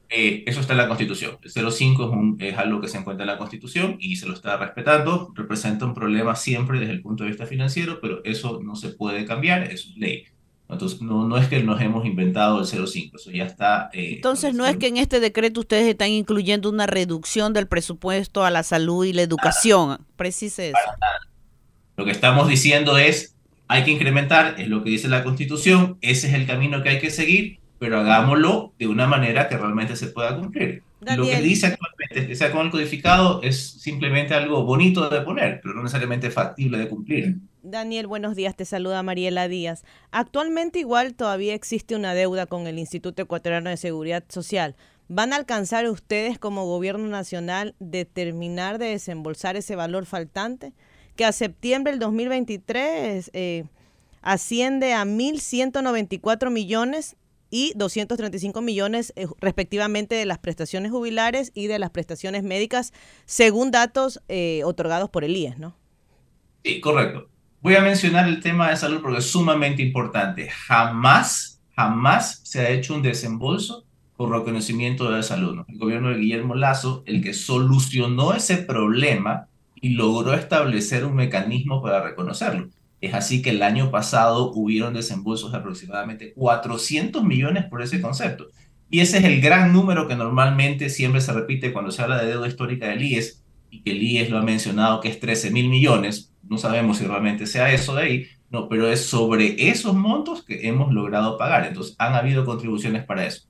Eh, eso está en la Constitución. El 0,5 es, un- es algo que se encuentra en la Constitución y se lo está respetando. Representa un problema siempre desde el punto de vista financiero, pero eso no se puede cambiar, es ley. Entonces, no, no es que nos hemos inventado el 0,5, eso ya está. eh, Entonces, no es que en este decreto ustedes están incluyendo una reducción del presupuesto a la salud y la educación. Precise eso. Lo que estamos diciendo es, hay que incrementar, es lo que dice la Constitución, ese es el camino que hay que seguir, pero hagámoslo de una manera que realmente se pueda cumplir. Lo que dice actualmente que sea con el codificado es simplemente algo bonito de poner, pero no necesariamente factible de cumplir. Daniel, buenos días, te saluda Mariela Díaz. Actualmente igual todavía existe una deuda con el Instituto Ecuatoriano de Seguridad Social. ¿Van a alcanzar ustedes como gobierno nacional determinar de desembolsar ese valor faltante? Que a septiembre del 2023 eh, asciende a 1.194 millones y 235 millones eh, respectivamente de las prestaciones jubilares y de las prestaciones médicas, según datos eh, otorgados por el IES, ¿no? Sí, correcto. Voy a mencionar el tema de salud porque es sumamente importante. Jamás, jamás se ha hecho un desembolso por reconocimiento de salud. El gobierno de Guillermo Lazo, el que solucionó ese problema y logró establecer un mecanismo para reconocerlo. Es así que el año pasado hubieron desembolsos de aproximadamente 400 millones por ese concepto. Y ese es el gran número que normalmente siempre se repite cuando se habla de deuda histórica del IES y que el IES lo ha mencionado que es 13 mil millones. No sabemos si realmente sea eso de ahí, no, pero es sobre esos montos que hemos logrado pagar. Entonces, han habido contribuciones para eso.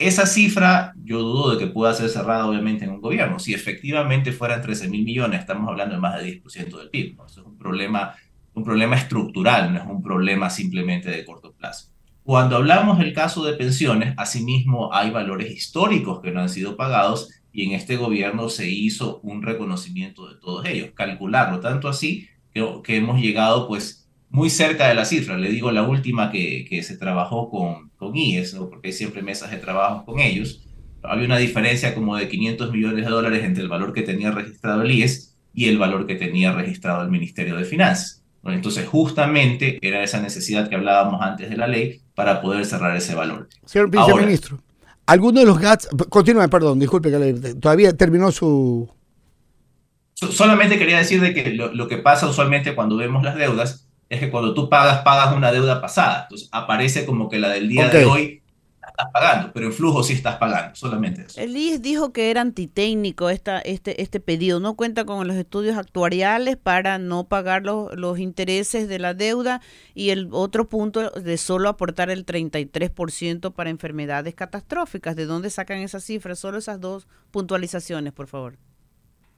Esa cifra yo dudo de que pueda ser cerrada obviamente en un gobierno. Si efectivamente fueran 13 mil millones, estamos hablando de más de 10% del PIB. Eso es un problema, un problema estructural, no es un problema simplemente de corto plazo. Cuando hablamos del caso de pensiones, asimismo hay valores históricos que no han sido pagados y en este gobierno se hizo un reconocimiento de todos ellos, calcularlo, tanto así que, que hemos llegado pues muy cerca de la cifra. Le digo la última que, que se trabajó con, con IES, ¿no? porque hay siempre mesas de trabajo con ellos. Había una diferencia como de 500 millones de dólares entre el valor que tenía registrado el IES y el valor que tenía registrado el Ministerio de Finanzas. ¿no? Entonces, justamente era esa necesidad que hablábamos antes de la ley para poder cerrar ese valor. Señor viceministro, ¿alguno de los GATS, continúe, perdón, disculpe que todavía terminó su... So- Solamente quería decir de que lo, lo que pasa usualmente cuando vemos las deudas es que cuando tú pagas, pagas una deuda pasada. Entonces aparece como que la del día de hoy la estás pagando, pero en flujo sí estás pagando, solamente eso. El IES dijo que era antitécnico esta, este, este pedido. No cuenta con los estudios actuariales para no pagar los, los intereses de la deuda y el otro punto de solo aportar el 33% para enfermedades catastróficas. ¿De dónde sacan esas cifras? Solo esas dos puntualizaciones, por favor.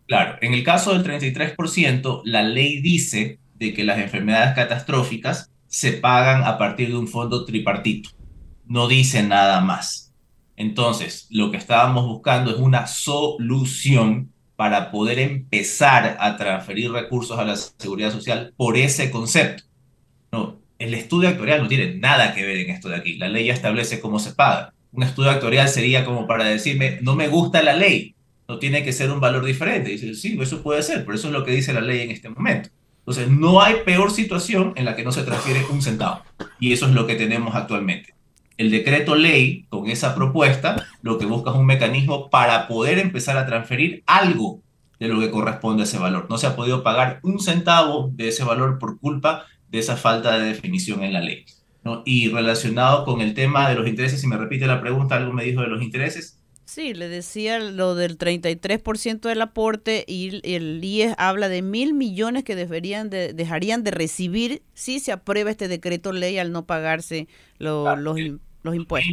Claro, en el caso del 33%, la ley dice de que las enfermedades catastróficas se pagan a partir de un fondo tripartito. No dice nada más. Entonces, lo que estábamos buscando es una solución para poder empezar a transferir recursos a la seguridad social por ese concepto. No, el estudio actuarial no tiene nada que ver en esto de aquí. La ley ya establece cómo se paga. Un estudio actuarial sería como para decirme, no me gusta la ley, no tiene que ser un valor diferente. Dice, sí, eso puede ser, pero eso es lo que dice la ley en este momento. Entonces, no hay peor situación en la que no se transfiere un centavo. Y eso es lo que tenemos actualmente. El decreto ley, con esa propuesta, lo que busca es un mecanismo para poder empezar a transferir algo de lo que corresponde a ese valor. No se ha podido pagar un centavo de ese valor por culpa de esa falta de definición en la ley. ¿no? Y relacionado con el tema de los intereses, si me repite la pregunta, algo me dijo de los intereses. Sí, le decía lo del 33% del aporte y el IES habla de mil millones que deberían de- dejarían de recibir si se aprueba este decreto ley al no pagarse lo- los, los impuestos.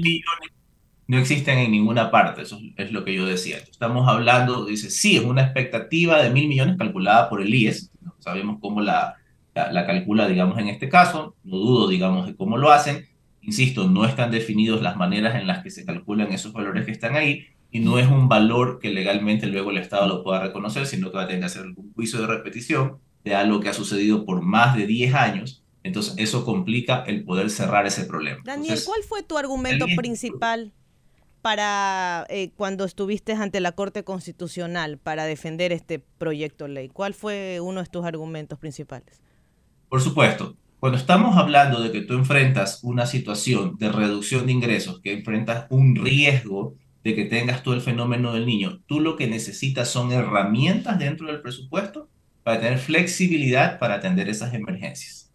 no existen en ninguna parte, eso es lo que yo decía. Estamos hablando, dice, sí, es una expectativa de mil millones calculada por el IES, no sabemos cómo la, la, la calcula, digamos, en este caso, no dudo, digamos, de cómo lo hacen. Insisto, no están definidos las maneras en las que se calculan esos valores que están ahí y no es un valor que legalmente luego el Estado lo pueda reconocer, sino que va a tener que hacer algún juicio de repetición de algo que ha sucedido por más de 10 años. Entonces, eso complica el poder cerrar ese problema. Daniel, Entonces, ¿cuál fue tu argumento el principal para eh, cuando estuviste ante la Corte Constitucional para defender este proyecto de ley? ¿Cuál fue uno de tus argumentos principales? Por supuesto, cuando estamos hablando de que tú enfrentas una situación de reducción de ingresos, que enfrentas un riesgo de que tengas tú el fenómeno del niño, tú lo que necesitas son herramientas dentro del presupuesto para tener flexibilidad para atender esas emergencias.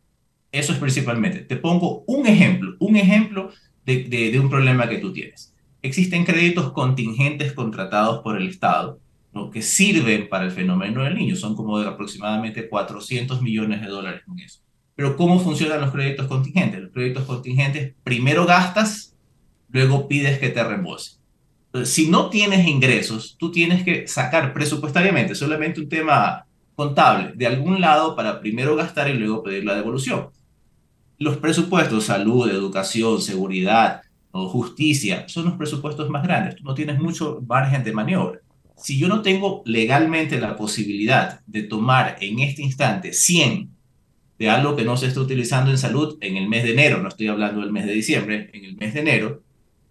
Eso es principalmente. Te pongo un ejemplo, un ejemplo de, de- de un problema que tú tienes. Existen créditos contingentes contratados por el Estado ¿no? que sirven para el fenómeno del niño. Son como de aproximadamente 400 millones de dólares con eso. Pero ¿cómo funcionan los créditos contingentes? Los créditos contingentes, primero gastas, luego pides que te reembolsen. Si no tienes ingresos, tú tienes que sacar presupuestariamente, solamente un tema contable, de algún lado para primero gastar y luego pedir la devolución. Los presupuestos, salud, educación, seguridad o justicia, son los presupuestos más grandes. Tú no tienes mucho margen de maniobra. Si yo no tengo legalmente la posibilidad de tomar en este instante 100 de algo que no se está utilizando en salud en el mes de enero, no estoy hablando del mes de diciembre, en el mes de enero,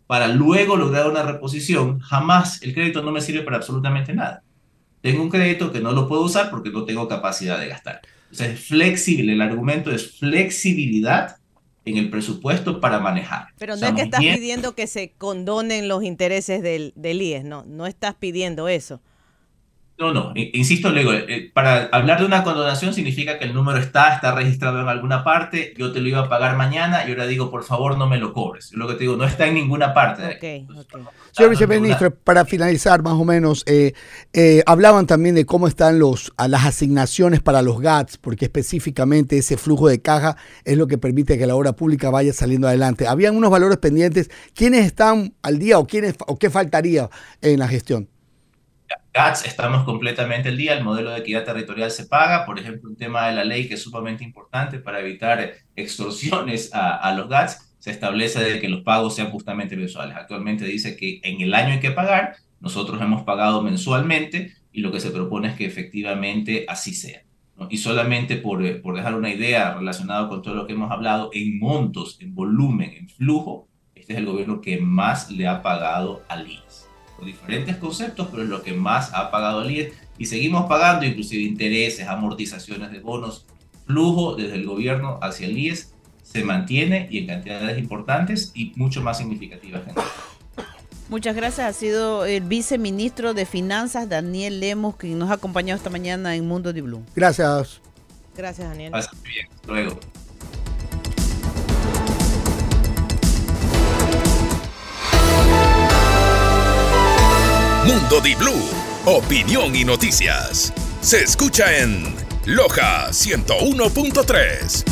para luego lograr una reposición, jamás el crédito no me sirve para absolutamente nada. Tengo un crédito que no lo puedo usar porque no tengo capacidad de gastar. Entonces es flexible, el argumento es flexibilidad en el presupuesto para manejar. Pero no O sea, es que estás bien- pidiendo que se condonen los intereses del, del IES, no, no estás pidiendo eso. No, no, insisto, luego, eh, para hablar de una condonación significa que el número está, está registrado en alguna parte, yo te lo iba a pagar mañana y ahora digo, por favor, no me lo cobres. Yo lo que te digo, no está en ninguna parte. de aquí. Señor viceministro, para finalizar más o menos, eh, eh, hablaban también de cómo están los, a las asignaciones para los GATS, porque específicamente ese flujo de caja es lo que permite que la obra pública vaya saliendo adelante. Habían unos valores pendientes. ¿Quiénes están al día o, quiénes, o qué faltaría en la gestión? GATS estamos completamente al día, el modelo de equidad territorial se paga, por ejemplo, un tema de la ley que es sumamente importante para evitar extorsiones a, a los GATS, se establece de que los pagos sean justamente mensuales. Actualmente dice que en el año hay que pagar, nosotros hemos pagado mensualmente y lo que se propone es que efectivamente así sea. ¿no? Y solamente por, eh, por dejar una idea relacionada con todo lo que hemos hablado, en montos, en volumen, en flujo, este es el gobierno que más le ha pagado al IES por diferentes conceptos, pero es lo que más ha pagado el IES y seguimos pagando inclusive intereses, amortizaciones de bonos, flujo desde el gobierno hacia el IES se mantiene y en cantidades importantes y mucho más significativas. Muchas gracias. Ha sido el viceministro de Finanzas, Daniel Lemos, quien nos ha acompañado esta mañana en Mundo de Blue. Gracias. Gracias, Daniel. Pasa muy bien. Hasta Luego. Mundo Di Blue, opinión y noticias. Se escucha en Loja 101.3.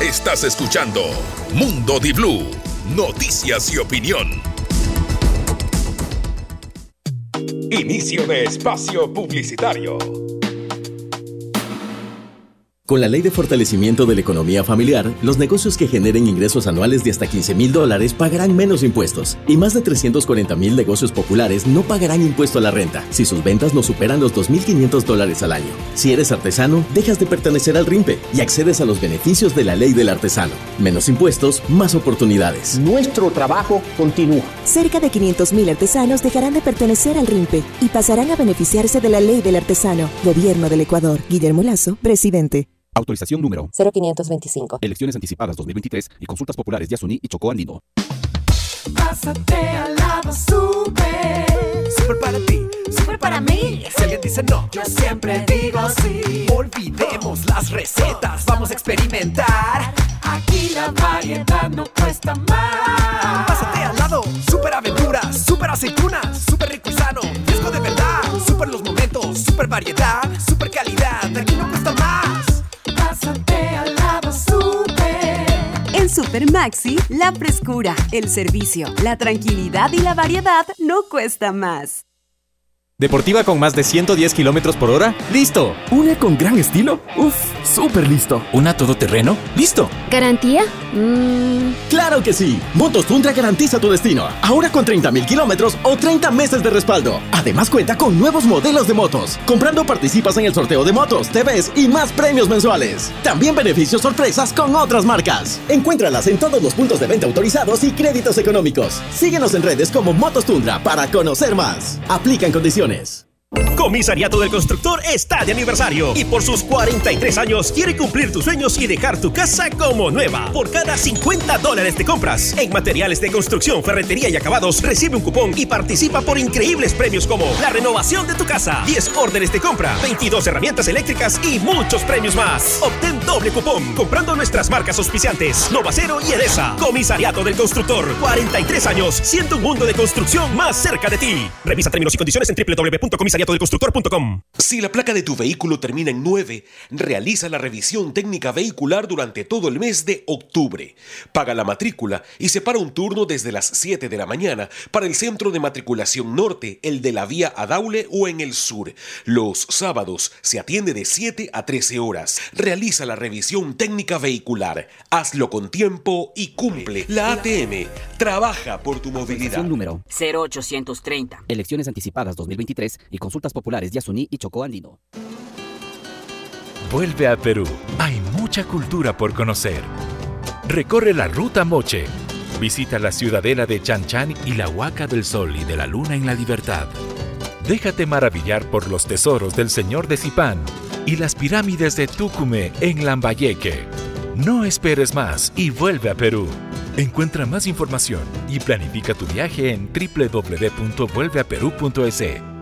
Estás escuchando Mundo Di Blue, noticias y opinión. Inicio de espacio publicitario. Con la Ley de Fortalecimiento de la Economía Familiar, los negocios que generen ingresos anuales de hasta 15 mil dólares pagarán menos impuestos y más de 340 mil negocios populares no pagarán impuesto a la renta si sus ventas no superan los 2.500 dólares al año. Si eres artesano, dejas de pertenecer al RIMPE y accedes a los beneficios de la Ley del Artesano. Menos impuestos, más oportunidades. Nuestro trabajo continúa. Cerca de 500.000 artesanos dejarán de pertenecer al RIMPE y pasarán a beneficiarse de la ley del artesano. Gobierno del Ecuador. Guillermo Lazo, presidente. Autorización número 0525. Elecciones anticipadas 2023 y consultas populares de Asuní y Chocó Andino. Pásate al lado super. Super para ti, super para mí. Si alguien dice no, yo siempre digo sí. Olvidemos las recetas, vamos a experimentar. Aquí la variedad no cuesta más. Pásate al lado, super aventuras, super aceitunas, super rico y sano, fresco de verdad. Super los momentos, super variedad, super calidad. Aquí no cuesta más. En Super Maxi, la frescura, el servicio, la tranquilidad y la variedad no cuesta más. ¿Deportiva con más de 110 kilómetros por hora? ¡Listo! ¿Una con gran estilo? ¡Uf! ¡Súper listo! ¿Una todoterreno? ¡Listo! ¿Garantía? Claro que sí. Motos Tundra garantiza tu destino. Ahora con 30 mil kilómetros o 30 meses de respaldo. Además cuenta con nuevos modelos de motos. Comprando participas en el sorteo de motos, TVs y más premios mensuales. También beneficios sorpresas con otras marcas. Encuéntralas en todos los puntos de venta autorizados y créditos económicos. Síguenos en redes como Motos Tundra para conocer más. Aplican condiciones. Quiñones. Comisariato del Constructor está de aniversario y por sus 43 años quiere cumplir tus sueños y dejar tu casa como nueva. Por cada 50 dólares de compras en materiales de construcción, ferretería y acabados, recibe un cupón y participa por increíbles premios como la renovación de tu casa, 10 órdenes de compra, 22 herramientas eléctricas y muchos premios más. Obtén doble cupón comprando nuestras marcas auspiciantes Novacero y Edesa. Comisariato del Constructor, 43 años, siendo un mundo de construcción más cerca de ti. Revisa términos y condiciones en Si la placa de tu vehículo termina en 9, realiza la revisión técnica vehicular durante todo el mes de octubre. Paga la matrícula y separa un turno desde las 7 de la mañana para el centro de matriculación norte, el de la vía Adaule o en el sur. Los sábados se atiende de 7 a 13 horas. Realiza la revisión técnica vehicular. Hazlo con tiempo y cumple. La ATM trabaja por tu movilidad. Número 0830. Elecciones anticipadas 2023 y consultas populares de y Chocó Andino. Vuelve a Perú. Hay mucha cultura por conocer. Recorre la Ruta Moche. Visita la ciudadela de Chan Chan y la Huaca del Sol y de la Luna en la Libertad. Déjate maravillar por los tesoros del Señor de Zipán y las pirámides de Tucumé en Lambayeque. No esperes más y vuelve a Perú. Encuentra más información y planifica tu viaje en www.vuelveaperú.es.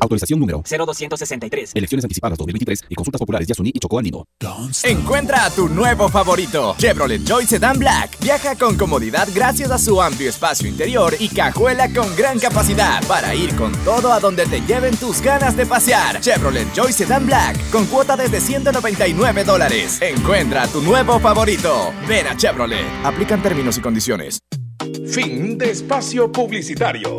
Autorización número 0263. Elecciones anticipadas 2023 y consultas populares Yasuní y Chocó Andino. Encuentra a tu nuevo favorito, Chevrolet Joy Sedan Black. Viaja con comodidad gracias a su amplio espacio interior y cajuela con gran capacidad para ir con todo a donde te lleven tus ganas de pasear. Chevrolet Joy Sedan Black con cuota desde 199 dólares. Encuentra a tu nuevo favorito. Ven a Chevrolet. Aplican términos y condiciones. Fin de espacio publicitario.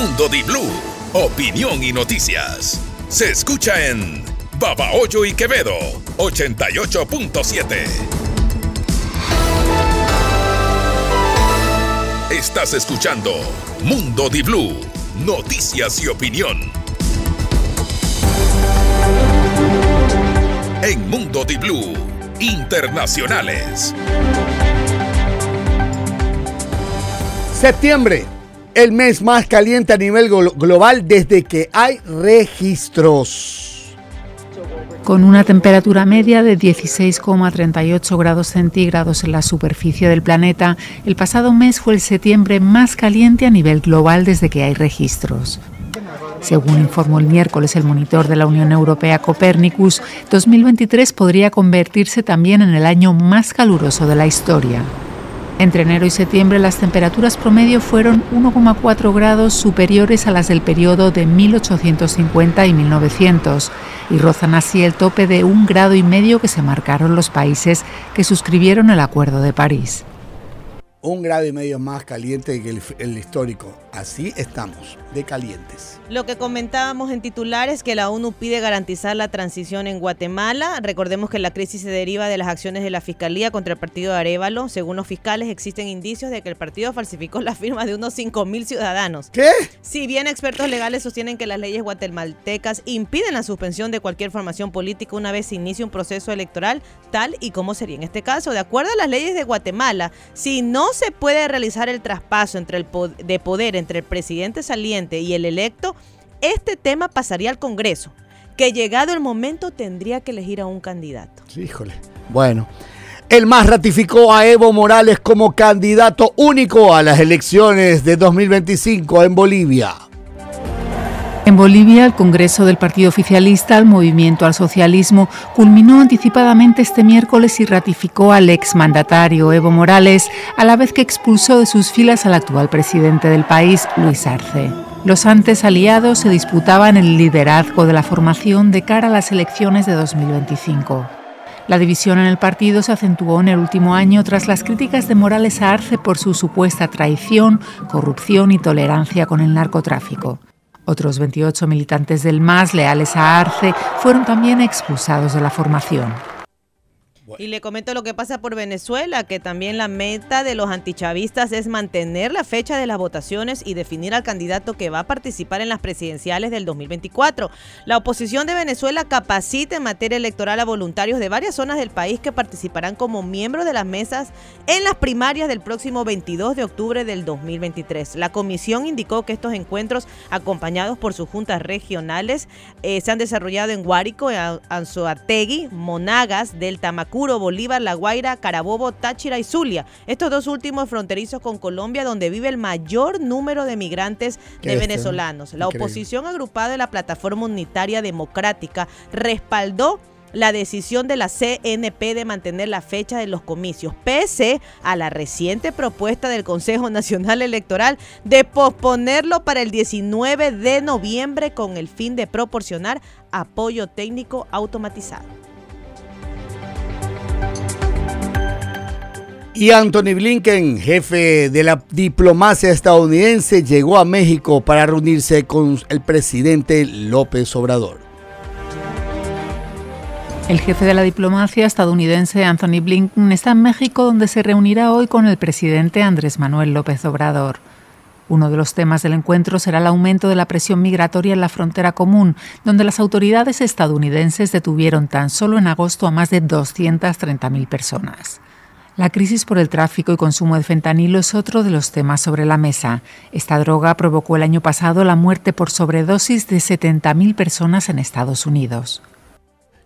Mundo Di Blue, opinión y noticias. Se escucha en Babahoyo y Quevedo, 88.7. Estás escuchando Mundo Di Blue, noticias y opinión. En Mundo Di Blue, internacionales. Septiembre, el mes más caliente a nivel glo- global desde que hay registros. Con una temperatura media de 16,38 grados centígrados en la superficie del planeta, el pasado mes fue el septiembre más caliente a nivel global desde que hay registros. Según informó el miércoles el monitor de la Unión Europea Copernicus, 2023 podría convertirse también en el año más caluroso de la historia. Entre enero y septiembre las temperaturas promedio fueron 1,4 grados superiores a las del periodo de 1850 y 1900 y rozan así el tope de un grado y medio que se marcaron los países que suscribieron el Acuerdo de París. Un grado y medio más caliente que el, el histórico. Así estamos, de calientes. Lo que comentábamos en titulares que la ONU pide garantizar la transición en Guatemala. Recordemos que la crisis se deriva de las acciones de la Fiscalía contra el partido de Arevalo. Según los fiscales, existen indicios de que el partido falsificó las firmas de unos 5.000 ciudadanos. ¿Qué? Si bien expertos legales sostienen que las leyes guatemaltecas impiden la suspensión de cualquier formación política una vez se inicie un proceso electoral, tal y como sería en este caso. De acuerdo a las leyes de Guatemala, si no se puede realizar el traspaso entre el de poder entre el presidente saliente y el electo, este tema pasaría al Congreso, que llegado el momento tendría que elegir a un candidato. Híjole. Bueno, el MAS ratificó a Evo Morales como candidato único a las elecciones de 2025 en Bolivia. Bolivia, el Congreso del Partido Oficialista, el Movimiento al Socialismo, culminó anticipadamente este miércoles y ratificó al exmandatario Evo Morales, a la vez que expulsó de sus filas al actual presidente del país, Luis Arce. Los antes aliados se disputaban el liderazgo de la formación de cara a las elecciones de 2025. La división en el partido se acentuó en el último año tras las críticas de Morales a Arce por su supuesta traición, corrupción y tolerancia con el narcotráfico. Otros 28 militantes del MAS leales a Arce fueron también expulsados de la formación. Y le comento lo que pasa por Venezuela, que también la meta de los antichavistas es mantener la fecha de las votaciones y definir al candidato que va a participar en las presidenciales del 2024. La oposición de Venezuela capacita en materia electoral a voluntarios de varias zonas del país que participarán como miembros de las mesas en las primarias del próximo 22 de octubre del 2023. La comisión indicó que estos encuentros, acompañados por sus juntas regionales, eh, se han desarrollado en Guárico, en Anzoátegui, Monagas, del Bolívar, La Guaira, Carabobo, Táchira y Zulia. Estos dos últimos fronterizos con Colombia, donde vive el mayor número de migrantes de venezolanos. La increíble. oposición agrupada de la Plataforma Unitaria Democrática respaldó la decisión de la CNP de mantener la fecha de los comicios, pese a la reciente propuesta del Consejo Nacional Electoral de posponerlo para el 19 de noviembre con el fin de proporcionar apoyo técnico automatizado. Y Anthony Blinken, jefe de la diplomacia estadounidense, llegó a México para reunirse con el presidente López Obrador. El jefe de la diplomacia estadounidense Anthony Blinken está en México donde se reunirá hoy con el presidente Andrés Manuel López Obrador. Uno de los temas del encuentro será el aumento de la presión migratoria en la frontera común, donde las autoridades estadounidenses detuvieron tan solo en agosto a más de 230.000 personas. La crisis por el tráfico y consumo de fentanilo es otro de los temas sobre la mesa. Esta droga provocó el año pasado la muerte por sobredosis de 70.000 personas en Estados Unidos.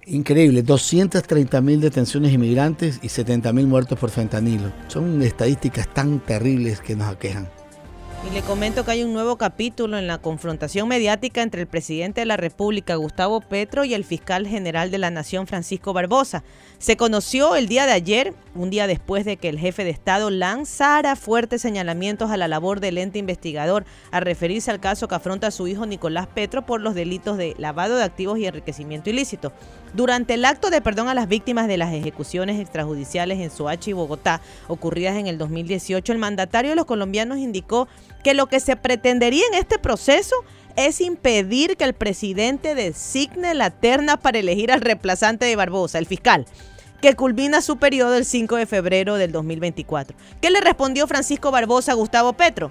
Increíble, 230.000 detenciones inmigrantes y 70.000 muertos por fentanilo. Son estadísticas tan terribles que nos aquejan. Y le comento que hay un nuevo capítulo en la confrontación mediática entre el presidente de la República, Gustavo Petro, y el fiscal general de la Nación, Francisco Barbosa. Se conoció el día de ayer, un día después de que el jefe de Estado lanzara fuertes señalamientos a la labor del ente investigador a referirse al caso que afronta a su hijo Nicolás Petro por los delitos de lavado de activos y enriquecimiento ilícito. Durante el acto de perdón a las víctimas de las ejecuciones extrajudiciales en Soachi y Bogotá, ocurridas en el 2018, el mandatario de los colombianos indicó que lo que se pretendería en este proceso es impedir que el presidente designe la terna para elegir al reemplazante de Barbosa, el fiscal, que culmina su periodo el 5 de febrero del 2024. ¿Qué le respondió Francisco Barbosa a Gustavo Petro?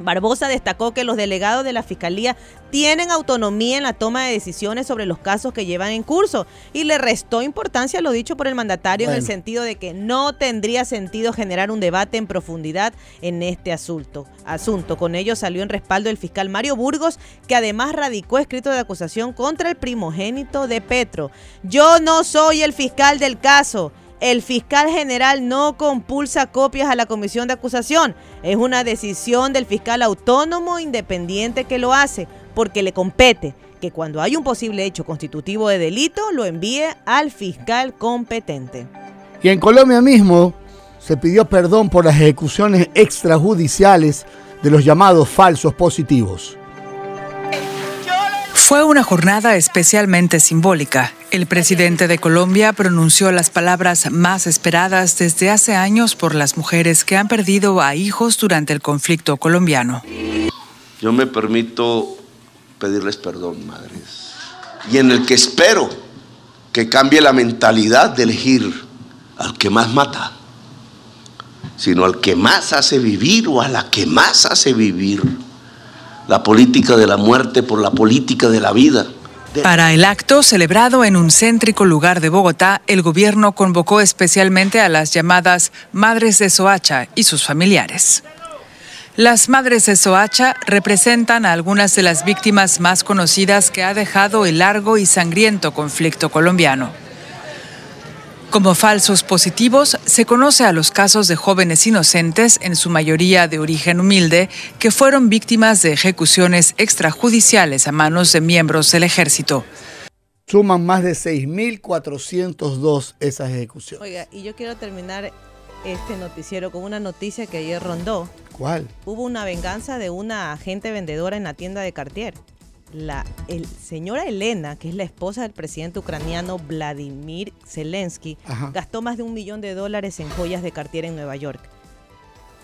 Barbosa destacó que los delegados de la Fiscalía tienen autonomía en la toma de decisiones sobre los casos que llevan en curso y le restó importancia a lo dicho por el mandatario en el sentido de que no tendría sentido generar un debate en profundidad en este asunto. asunto. Con ello salió en respaldo el fiscal Mario Burgos, que además radicó escrito de acusación contra el primogénito de Petro. Yo no soy el fiscal del caso. El fiscal general no compulsa copias a la comisión de acusación. Es una decisión del fiscal autónomo independiente que lo hace, porque le compete que cuando hay un posible hecho constitutivo de delito lo envíe al fiscal competente. Y en Colombia mismo se pidió perdón por las ejecuciones extrajudiciales de los llamados falsos positivos. Fue una jornada especialmente simbólica. El presidente de Colombia pronunció las palabras más esperadas desde hace años por las mujeres que han perdido a hijos durante el conflicto colombiano. Yo me permito pedirles perdón, madres, y en el que espero que cambie la mentalidad de elegir al que más mata, sino al que más hace vivir o a la que más hace vivir la política de la muerte por la política de la vida. Para el acto celebrado en un céntrico lugar de Bogotá, el gobierno convocó especialmente a las llamadas Madres de Soacha y sus familiares. Las Madres de Soacha representan a algunas de las víctimas más conocidas que ha dejado el largo y sangriento conflicto colombiano. Como falsos positivos, se conoce a los casos de jóvenes inocentes, en su mayoría de origen humilde, que fueron víctimas de ejecuciones extrajudiciales a manos de miembros del ejército. Suman más de 6.402 esas ejecuciones. Oiga, y yo quiero terminar este noticiero con una noticia que ayer rondó. ¿Cuál? Hubo una venganza de una agente vendedora en la tienda de Cartier la el, señora Elena, que es la esposa del presidente ucraniano Vladimir Zelensky, gastó más de un millón de dólares en joyas de Cartier en Nueva York.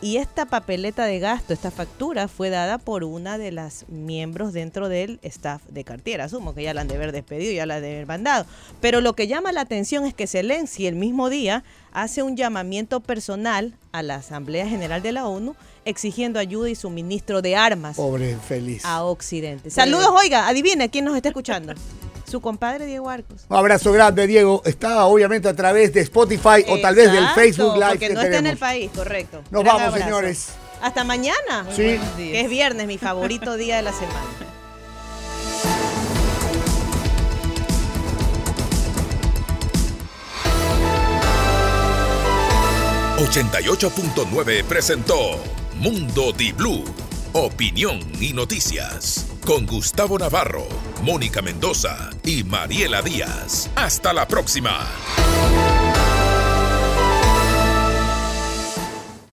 Y esta papeleta de gasto, esta factura, fue dada por una de las miembros dentro del staff de Cartier. Asumo que ya la han de haber despedido, ya la han de haber mandado. Pero lo que llama la atención es que Zelensky el mismo día hace un llamamiento personal a la Asamblea General de la ONU exigiendo ayuda y suministro de armas Pobre feliz. a Occidente. Saludos, oiga, adivine quién nos está escuchando. Su compadre Diego Arcos. Un abrazo grande, Diego. Está obviamente a través de Spotify o tal vez del Facebook Live Porque que no está en tenemos. el país, correcto. Nos Gran vamos, abrazo. señores. Hasta mañana. Sí. Que es viernes, mi favorito día de la semana. 88.9 presentó Mundo Di Blue, opinión y noticias con Gustavo Navarro, Mónica Mendoza y Mariela Díaz. Hasta la próxima.